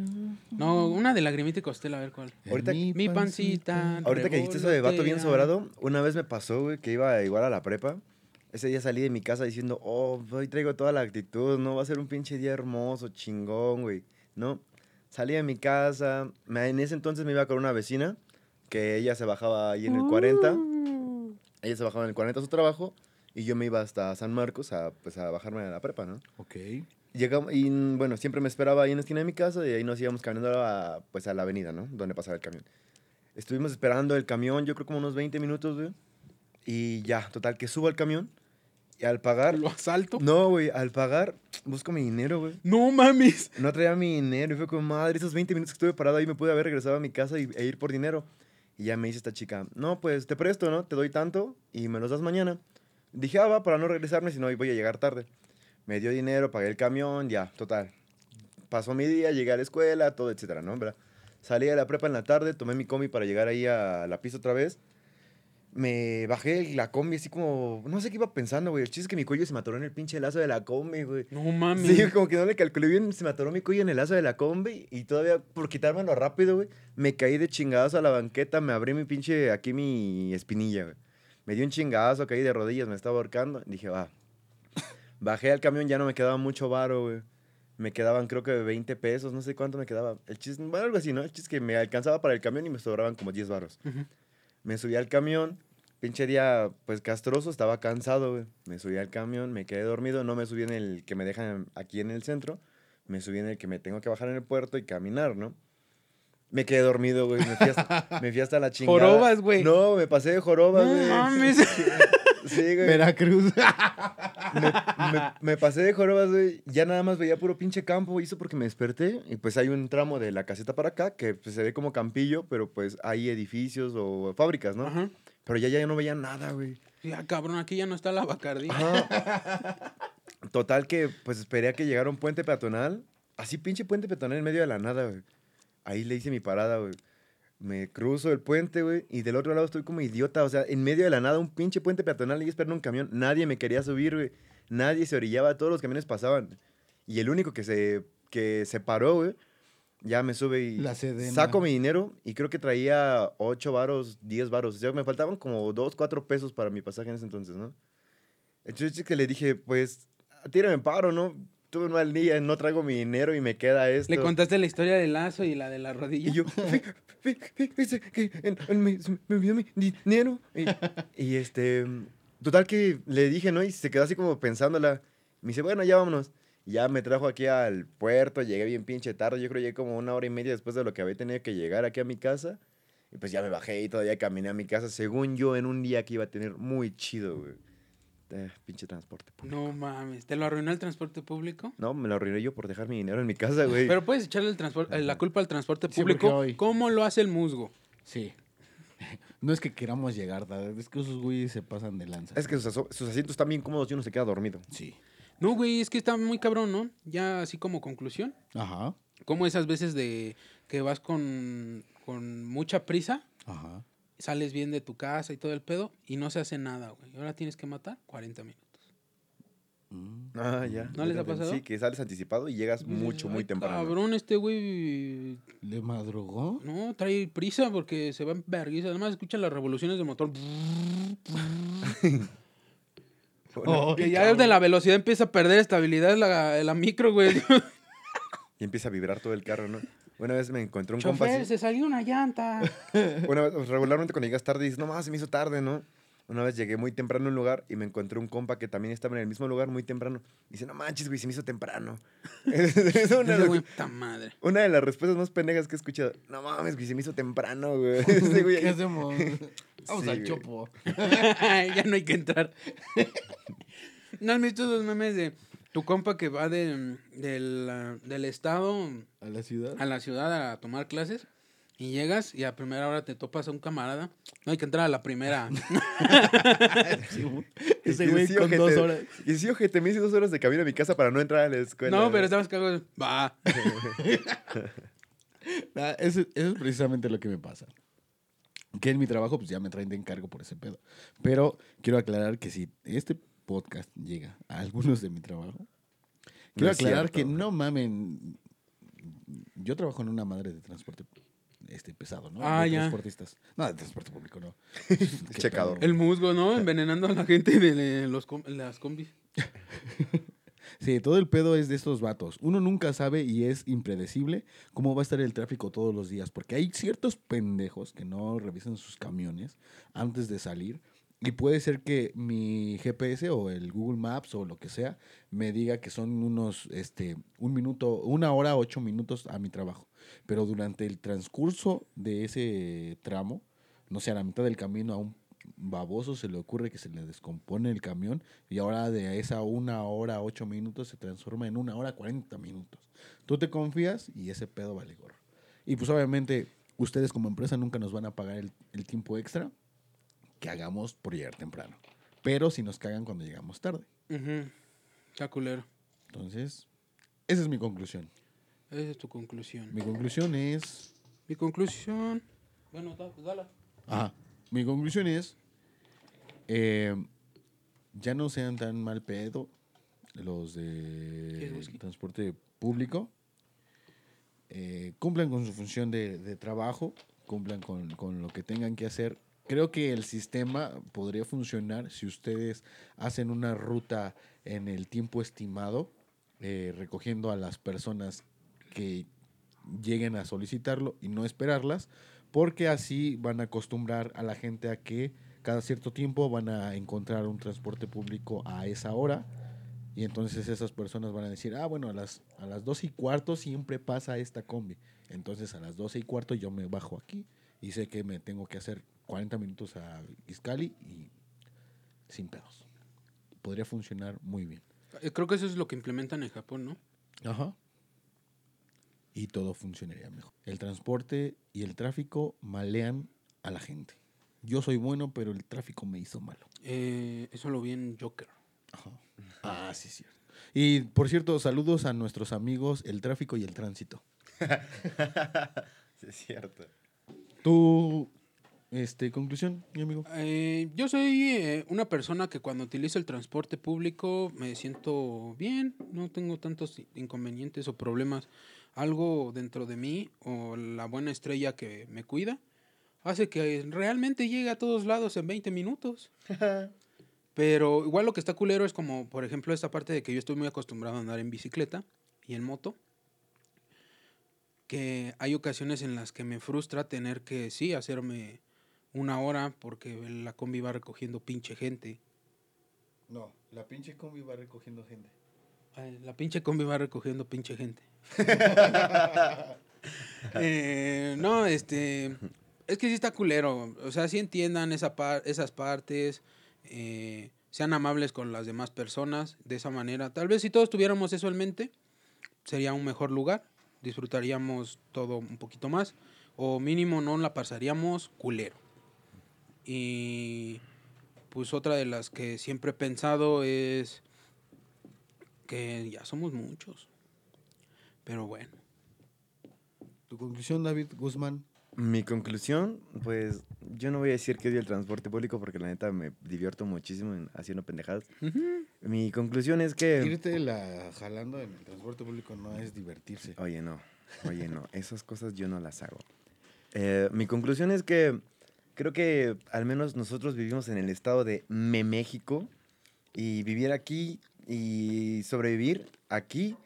Speaker 3: No, una de lagrimita y costela, a ver cuál.
Speaker 4: Ahorita-
Speaker 3: Mi pancita.
Speaker 4: Ahorita que dijiste eso de vato bien sobrado, una vez me pasó, güey, que iba igual a la prepa. Ese día salí de mi casa diciendo, oh, hoy traigo toda la actitud, ¿no? Va a ser un pinche día hermoso, chingón, güey, ¿no? Salí de mi casa, me- en ese entonces me iba con una vecina, que ella se bajaba ahí en el 40,
Speaker 3: Uh.
Speaker 4: ella se bajaba en el 40 a su trabajo, y yo me iba hasta San Marcos a, pues, a bajarme a la prepa, ¿no?
Speaker 2: Ok.
Speaker 4: Llegamos, y mm, bueno, siempre me esperaba ahí en la esquina de mi casa y ahí nos íbamos caminando a, pues, a la avenida, ¿no? Donde pasaba el camión. Estuvimos esperando el camión, yo creo como unos 20 minutos, güey. Y ya, total, que subo al camión y al pagar...
Speaker 3: ¿Lo asalto?
Speaker 4: No, güey, al pagar busco mi dinero, güey.
Speaker 3: No mames.
Speaker 4: No traía mi dinero y fue como, madre, esos 20 minutos que estuve parado ahí me pude haber regresado a mi casa y, e ir por dinero. Y ya me dice esta chica, no, pues te presto, ¿no? Te doy tanto y me los das mañana. Dije, ah, va, para no regresarme, si no voy a llegar tarde. Me dio dinero, pagué el camión, ya, total. Pasó mi día, llegué a la escuela, todo, etcétera, ¿no? ¿Verdad? Salí de la prepa en la tarde, tomé mi combi para llegar ahí a la pista otra vez. Me bajé la combi así como, no sé qué iba pensando, güey. El chiste es que mi cuello se me atoró en el pinche lazo de la combi, güey.
Speaker 3: No mames.
Speaker 4: Sí, como que no le calculé bien, se me atoró mi cuello en el lazo de la combi y todavía por quitármelo rápido, güey, me caí de chingados a la banqueta, me abrí mi pinche, aquí mi espinilla, güey. Me dio un chingazo, caí de rodillas, me estaba ahorcando. Dije, va. Bajé al camión, ya no me quedaba mucho varo, güey. Me quedaban creo que 20 pesos, no sé cuánto me quedaba. El chiste, bueno, algo así, ¿no? El chiste es que me alcanzaba para el camión y me sobraban como 10 varos. Me subí al camión, pinche día, pues castroso, estaba cansado, güey. Me subí al camión, me quedé dormido, no me subí en el que me dejan aquí en el centro, me subí en el que me tengo que bajar en el puerto y caminar, ¿no? Me quedé dormido, güey. Me fui hasta, me fui hasta la chingada.
Speaker 3: Jorobas, güey.
Speaker 4: No, me pasé de jorobas,
Speaker 3: No
Speaker 4: güey.
Speaker 3: mames.
Speaker 4: Sí, güey.
Speaker 2: Veracruz.
Speaker 4: Me, me- me pasé de jorobas, güey. Ya nada más veía puro pinche campo. Hizo porque me desperté. Y pues hay un tramo de la caseta para acá que pues, se ve como campillo, pero pues hay edificios o fábricas, ¿no?
Speaker 3: Ajá.
Speaker 4: Pero ya, ya no veía nada, güey.
Speaker 3: Ya, cabrón, aquí ya no está la Bacardí.
Speaker 4: Ajá. Total que pues esperé a que llegara un puente peatonal. Así pinche puente peatonal en medio de la nada, güey. Ahí le hice mi parada, güey. Me cruzo el puente, güey, y del otro lado estoy como idiota. O sea, en medio de la nada, un pinche puente peatonal y esperando un camión. Nadie me quería subir, güey. Nadie se orillaba, todos los camiones pasaban. Y el único que se, que se paró, güey, ya me sube y
Speaker 2: La
Speaker 4: saco mi dinero y creo que traía 8 varos, 10 varos. O sea, me faltaban como 2, 4 pesos para mi pasaje en ese entonces, ¿no? Entonces es que le dije, pues, tírame paro, ¿no? Tuve un mal día, no traigo mi dinero y me queda esto.
Speaker 3: Le contaste la historia del lazo y la de la rodilla.
Speaker 4: Y yo, "Fi- fi- fi- fíjese que me olvidó mi dinero. Y, y, este, total que le dije, ¿no? Y se quedó así como pensándola. Me dice, bueno, ya vámonos. Y ya me trajo aquí al puerto, llegué bien pinche tarde. Yo creo que llegué como una hora y media después de lo que había tenido que llegar aquí a mi casa. Y pues ya me bajé y todavía caminé a mi casa, según yo, en un día que iba a tener muy chido, güey. Eh, pinche transporte. público.
Speaker 3: No mames, ¿te lo arruinó el transporte público?
Speaker 4: No, me lo arruiné yo por dejar mi dinero en mi casa, güey.
Speaker 3: Pero puedes echarle el transpor- eh, la culpa al transporte
Speaker 2: Sí,
Speaker 3: público.
Speaker 2: hoy-
Speaker 3: ¿Cómo lo hace el musgo?
Speaker 2: Sí. No es que queramos llegar tarde, es que esos güeyes se pasan de lanza.
Speaker 4: Es que sus asientos están bien cómodos y uno se queda dormido.
Speaker 2: Sí.
Speaker 3: No, güey, es que está muy cabrón, ¿no? Ya así como conclusión.
Speaker 2: Ajá.
Speaker 3: Como esas veces de que vas con, con mucha prisa,
Speaker 2: Ajá.
Speaker 3: Sales bien de tu casa y todo el pedo, y no se hace nada, güey. Ahora tienes que matar 40 minutos.
Speaker 2: Mm.
Speaker 4: Ah, ya.
Speaker 3: ¿No les ha pasado?
Speaker 4: Sí, que sales anticipado y llegas mucho, muy
Speaker 3: Ay,
Speaker 4: temprano.
Speaker 3: Cabrón, este güey.
Speaker 2: ¿Le madrugó?
Speaker 3: No, trae prisa porque se va en vergüenza. Además, escucha las revoluciones de motor.
Speaker 4: Bueno,
Speaker 3: Que ya de la velocidad empieza a perder estabilidad la, la micro, güey.
Speaker 4: Y empieza a vibrar todo el carro, ¿no? Una vez me encontré un compa
Speaker 3: Chofer, se salió una llanta.
Speaker 4: Una vez, regularmente cuando llegas tarde dices, no más, se me hizo tarde, ¿no? Una vez llegué muy temprano a un lugar y me encontré un compa que también estaba en el mismo lugar muy temprano. Dice, no manches, güey, se me hizo temprano. es una, de
Speaker 3: güey,
Speaker 4: las-
Speaker 3: puta madre.
Speaker 4: una de las respuestas más pendejas que he escuchado. No mames, güey, se me hizo temprano, güey. Güey-
Speaker 2: ¿Qué hacemos? Vamos
Speaker 4: Sí,
Speaker 2: al
Speaker 4: güey.
Speaker 2: chopo.
Speaker 3: ya no hay que entrar. ¿No has visto esos memes de tu compa que va de, del, del estado
Speaker 2: ¿A la ciudad?
Speaker 3: a la ciudad a tomar clases? Y llegas y a primera hora te topas a un camarada. No hay que entrar a la primera.
Speaker 2: Sí, Ese
Speaker 4: que
Speaker 2: güey
Speaker 4: sí,
Speaker 2: con
Speaker 4: ojete.
Speaker 2: dos horas.
Speaker 4: Y sí, ojete, me hice dos horas de camino a mi casa para no entrar a la escuela.
Speaker 3: no, pero estabas cagados. Va.
Speaker 2: Ah, eso, eso es precisamente lo que me pasa. Que en mi trabajo, pues ya me traen de encargo por ese pedo. Pero quiero aclarar que si este podcast llega a algunos de mi trabajo, quiero aclarar
Speaker 4: cierto.
Speaker 2: que no mamen. Yo trabajo en una madre de transporte este pesado, ¿no?
Speaker 3: Ah,
Speaker 2: de
Speaker 3: ya.
Speaker 2: transportistas. No, de transporte público, no.
Speaker 4: Checador.
Speaker 3: El musgo, ¿no? Envenenando a la gente de de los com- las combis.
Speaker 2: Sí, todo el pedo es de estos vatos. Uno nunca sabe y es impredecible cómo va a estar el tráfico todos los días, porque hay ciertos pendejos que no revisan sus camiones antes de salir y puede ser que mi GPS o el Google Maps o lo que sea me diga que son unos, este, un minuto, una hora, ocho minutos a mi trabajo, pero durante el transcurso de ese tramo, no sé, a la mitad del camino a un baboso se le ocurre que se le descompone el camión y ahora de esa una hora, ocho minutos se transforma en una hora, cuarenta minutos. Tú te confías y ese pedo vale gorro. Y pues obviamente ustedes como empresa nunca nos van a pagar el, el tiempo extra que hagamos por llegar temprano. Pero si nos cagan cuando llegamos tarde.
Speaker 3: Ujú. Está culero.
Speaker 2: Entonces, esa es mi conclusión.
Speaker 3: Esa es tu conclusión.
Speaker 2: Mi conclusión es...
Speaker 3: Mi conclusión. Bueno, da- pues dala.
Speaker 2: Ajá. Mi conclusión es, eh, ya no sean tan mal pedo los
Speaker 3: ¿Quieres
Speaker 2: de transporte público. Eh, cumplan con su función de, de trabajo, cumplan con, con lo que tengan que hacer. Creo que el sistema podría funcionar si ustedes hacen una ruta en el tiempo estimado, eh, recogiendo a las personas que lleguen a solicitarlo y no esperarlas, porque así van a acostumbrar a la gente a que cada cierto tiempo van a encontrar un transporte público a esa hora y entonces esas personas van a decir, ah, bueno, a las, a las 12 y cuarto siempre pasa esta combi. Entonces a las 12 y cuarto yo me bajo aquí y sé que me tengo que hacer 40 minutos a Iscali y sin pedos. Podría funcionar muy bien.
Speaker 3: Eh, Creo que eso es lo que implementan en Japón, ¿no?
Speaker 2: Ajá. Y todo funcionaría mejor. El transporte y el tráfico malean a la gente. Yo soy bueno, pero el tráfico me hizo malo.
Speaker 3: Eh, eso lo vi en Joker.
Speaker 2: Ajá. Ah, sí, cierto. Y por cierto, saludos a nuestros amigos el tráfico y el tránsito.
Speaker 4: Sí, es cierto.
Speaker 2: Tu este, conclusión, mi amigo.
Speaker 3: Eh, yo soy eh, una persona que cuando utilizo el transporte público me siento bien, no tengo tantos inconvenientes o problemas. Algo dentro de mí o la buena estrella que me cuida hace que realmente llegue a todos lados en 20 minutos. Pero igual lo que está culero es como, por ejemplo, esta parte de que yo estoy muy acostumbrado a andar en bicicleta y en moto. Que hay ocasiones en las que me frustra tener que, sí, hacerme una hora porque la combi va recogiendo pinche gente.
Speaker 2: No, la pinche combi va recogiendo gente.
Speaker 3: Ay, La pinche combi va recogiendo pinche gente. Eh, no, este. Es que sí está culero. O sea, sí entiendan esa par- esas partes. eh, sean amables con las demás personas de esa manera. Tal vez si todos tuviéramos eso en mente, sería un mejor lugar, disfrutaríamos todo un poquito más, o mínimo no la pasaríamos culero. Y pues otra de las que siempre he pensado es que ya somos muchos. Pero bueno.
Speaker 2: Tu conclusión, David Guzmán.
Speaker 4: Mi conclusión, pues yo no voy a decir que odio el transporte público porque la neta me divierto muchísimo en- haciendo pendejadas. Mi conclusión es que...
Speaker 2: Irte la jalando en el transporte público no es divertirse.
Speaker 4: Oye, no, oye, no, esas cosas yo no las hago. Eh, mi conclusión es que creo que al menos nosotros vivimos en el estado de Me México y vivir aquí y sobrevivir aquí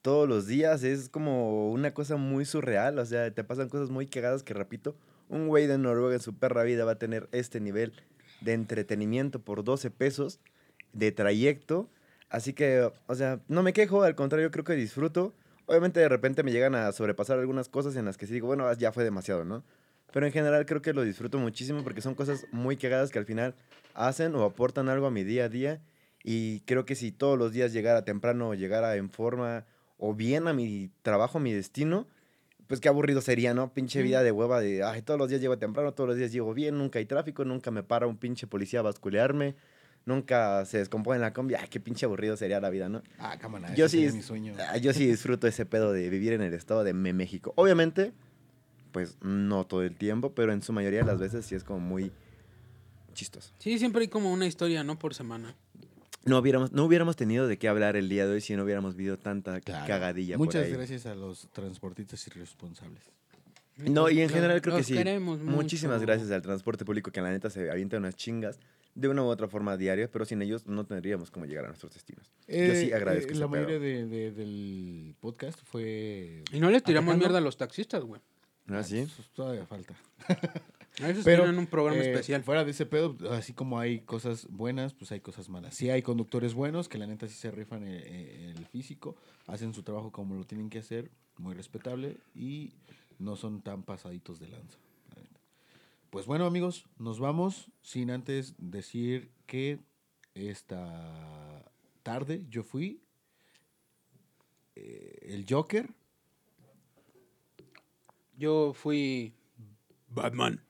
Speaker 4: todos los días es como una cosa muy surreal, o sea, te pasan cosas muy cagadas que repito, un güey de Noruega en su perra vida va a tener este nivel de entretenimiento por 12 pesos de trayecto, así que, o sea, no me quejo, al contrario, creo que disfruto. Obviamente de repente me llegan a sobrepasar algunas cosas en las que sí digo, bueno, ya fue demasiado, ¿no? Pero en general creo que lo disfruto muchísimo porque son cosas muy cagadas que al final hacen o aportan algo a mi día a día. Y creo que si todos los días llegara temprano, llegara en forma o bien a mi trabajo, a mi destino, pues qué aburrido sería, ¿no? Pinche vida de hueva de, ay, todos los días llego temprano, todos los días llego bien, nunca hay tráfico, nunca me para un pinche policía a basculearme, nunca se descompone la combi, ay, qué pinche aburrido sería la vida, ¿no?
Speaker 2: Ah, cámara,
Speaker 4: Yo
Speaker 2: ese
Speaker 4: sí,
Speaker 2: sería mi sueño.
Speaker 4: ah, yo sí disfruto ese pedo de vivir en el estado de México. Obviamente, pues no todo el tiempo, pero en su mayoría de las veces sí es como muy chistoso.
Speaker 3: Sí, siempre hay como una historia, ¿no? Por semana.
Speaker 4: No hubiéramos, no hubiéramos tenido de qué hablar el día de hoy si no hubiéramos visto tanta
Speaker 2: Claro.
Speaker 4: cagadilla
Speaker 2: Muchas
Speaker 4: por ahí.
Speaker 2: gracias a los transportistas irresponsables.
Speaker 4: No, y en general creo que sí.
Speaker 3: queremos
Speaker 4: Muchísimas
Speaker 3: mucho.
Speaker 4: gracias al transporte público que la neta se avienta unas chingas de una u otra forma diaria, pero sin ellos no tendríamos cómo llegar a nuestros destinos. Yo sí
Speaker 2: Eh,
Speaker 4: agradezco
Speaker 2: eh, La mayoría de- de- del podcast fue...
Speaker 3: Y no les tiramos
Speaker 2: Atacando.
Speaker 3: mierda a los taxistas, güey.
Speaker 4: ¿Ah, sí?
Speaker 2: Pues, todavía falta. Pero,
Speaker 3: tienen un programa
Speaker 2: eh,
Speaker 3: especial.
Speaker 2: Fuera de ese pedo, así como hay cosas buenas, pues hay cosas malas. Sí hay conductores buenos que la neta sí se rifan el, el físico, hacen su trabajo como lo tienen que hacer, muy respetable y no son tan pasaditos de lanza. Pues bueno amigos, nos vamos sin antes decir que esta tarde yo fui eh, el Joker.
Speaker 3: Yo fui Batman.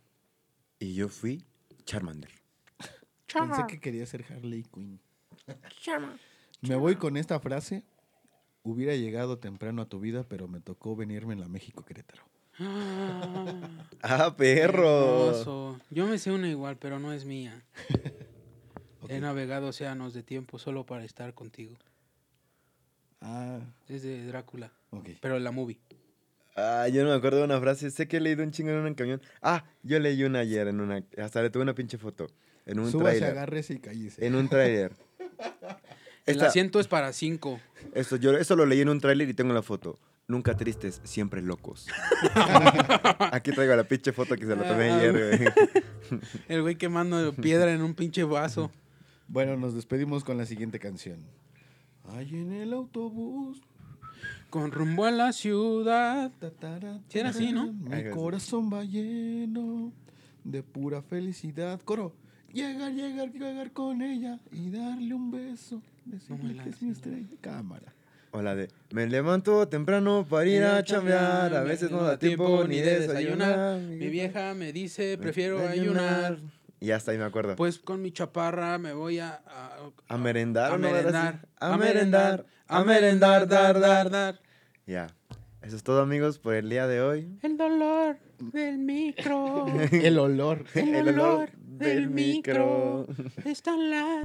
Speaker 4: Y yo fui Charmander.
Speaker 2: Pensé que quería ser Harley Quinn. Me voy con esta frase. Hubiera llegado temprano a tu vida, pero me tocó venirme en la México Querétaro.
Speaker 3: Ah,
Speaker 4: ¡Ah, perro!
Speaker 3: hermoso. Yo me sé una igual, pero no es mía. He navegado océanos de tiempo solo para estar contigo.
Speaker 2: Ah,
Speaker 3: Es de Drácula,
Speaker 2: ok.
Speaker 3: pero la movie.
Speaker 4: Ah, yo no me acuerdo de una frase. Sé que he leído un chingo en un camión. Ah, yo leí una ayer en una... Hasta le tuve una pinche foto. En un
Speaker 2: Súbase,
Speaker 4: trailer.
Speaker 2: agárrese y cállese.
Speaker 4: En un trailer.
Speaker 3: El
Speaker 4: Esta-
Speaker 3: asiento es para cinco.
Speaker 4: Esto, yo eso lo leí en un tráiler y tengo la foto. Nunca tristes, siempre locos. Aquí traigo la pinche foto que se la tomé
Speaker 3: Ah,
Speaker 4: ayer, güey.
Speaker 3: El güey quemando piedra en un pinche vaso.
Speaker 2: Bueno, nos despedimos con la siguiente canción. Ay, en el autobús.
Speaker 3: Con rumbo a la ciudad. Sí era así, ¿no?
Speaker 2: Mi corazón va lleno de pura felicidad. Coro. Llegar, llegar, llegar con ella y darle un beso. Decirle
Speaker 3: la
Speaker 2: que es mi estrella. Cámara.
Speaker 4: O la de, me levanto temprano para ir a chambear, a veces no da tiempo ni de desayunar.
Speaker 3: Mi vieja me dice, prefiero ayunar.
Speaker 4: Y hasta ahí me acuerdo.
Speaker 3: Pues con mi chaparra me voy a... A,
Speaker 4: a merendar,
Speaker 3: a
Speaker 4: así.
Speaker 3: merendar.
Speaker 4: A merendar, a merendar, dar, dar, dar. Ya. Eso es todo, amigos, por el día de hoy.
Speaker 3: El dolor del micro.
Speaker 2: El olor.
Speaker 3: El olor del micro. Está en la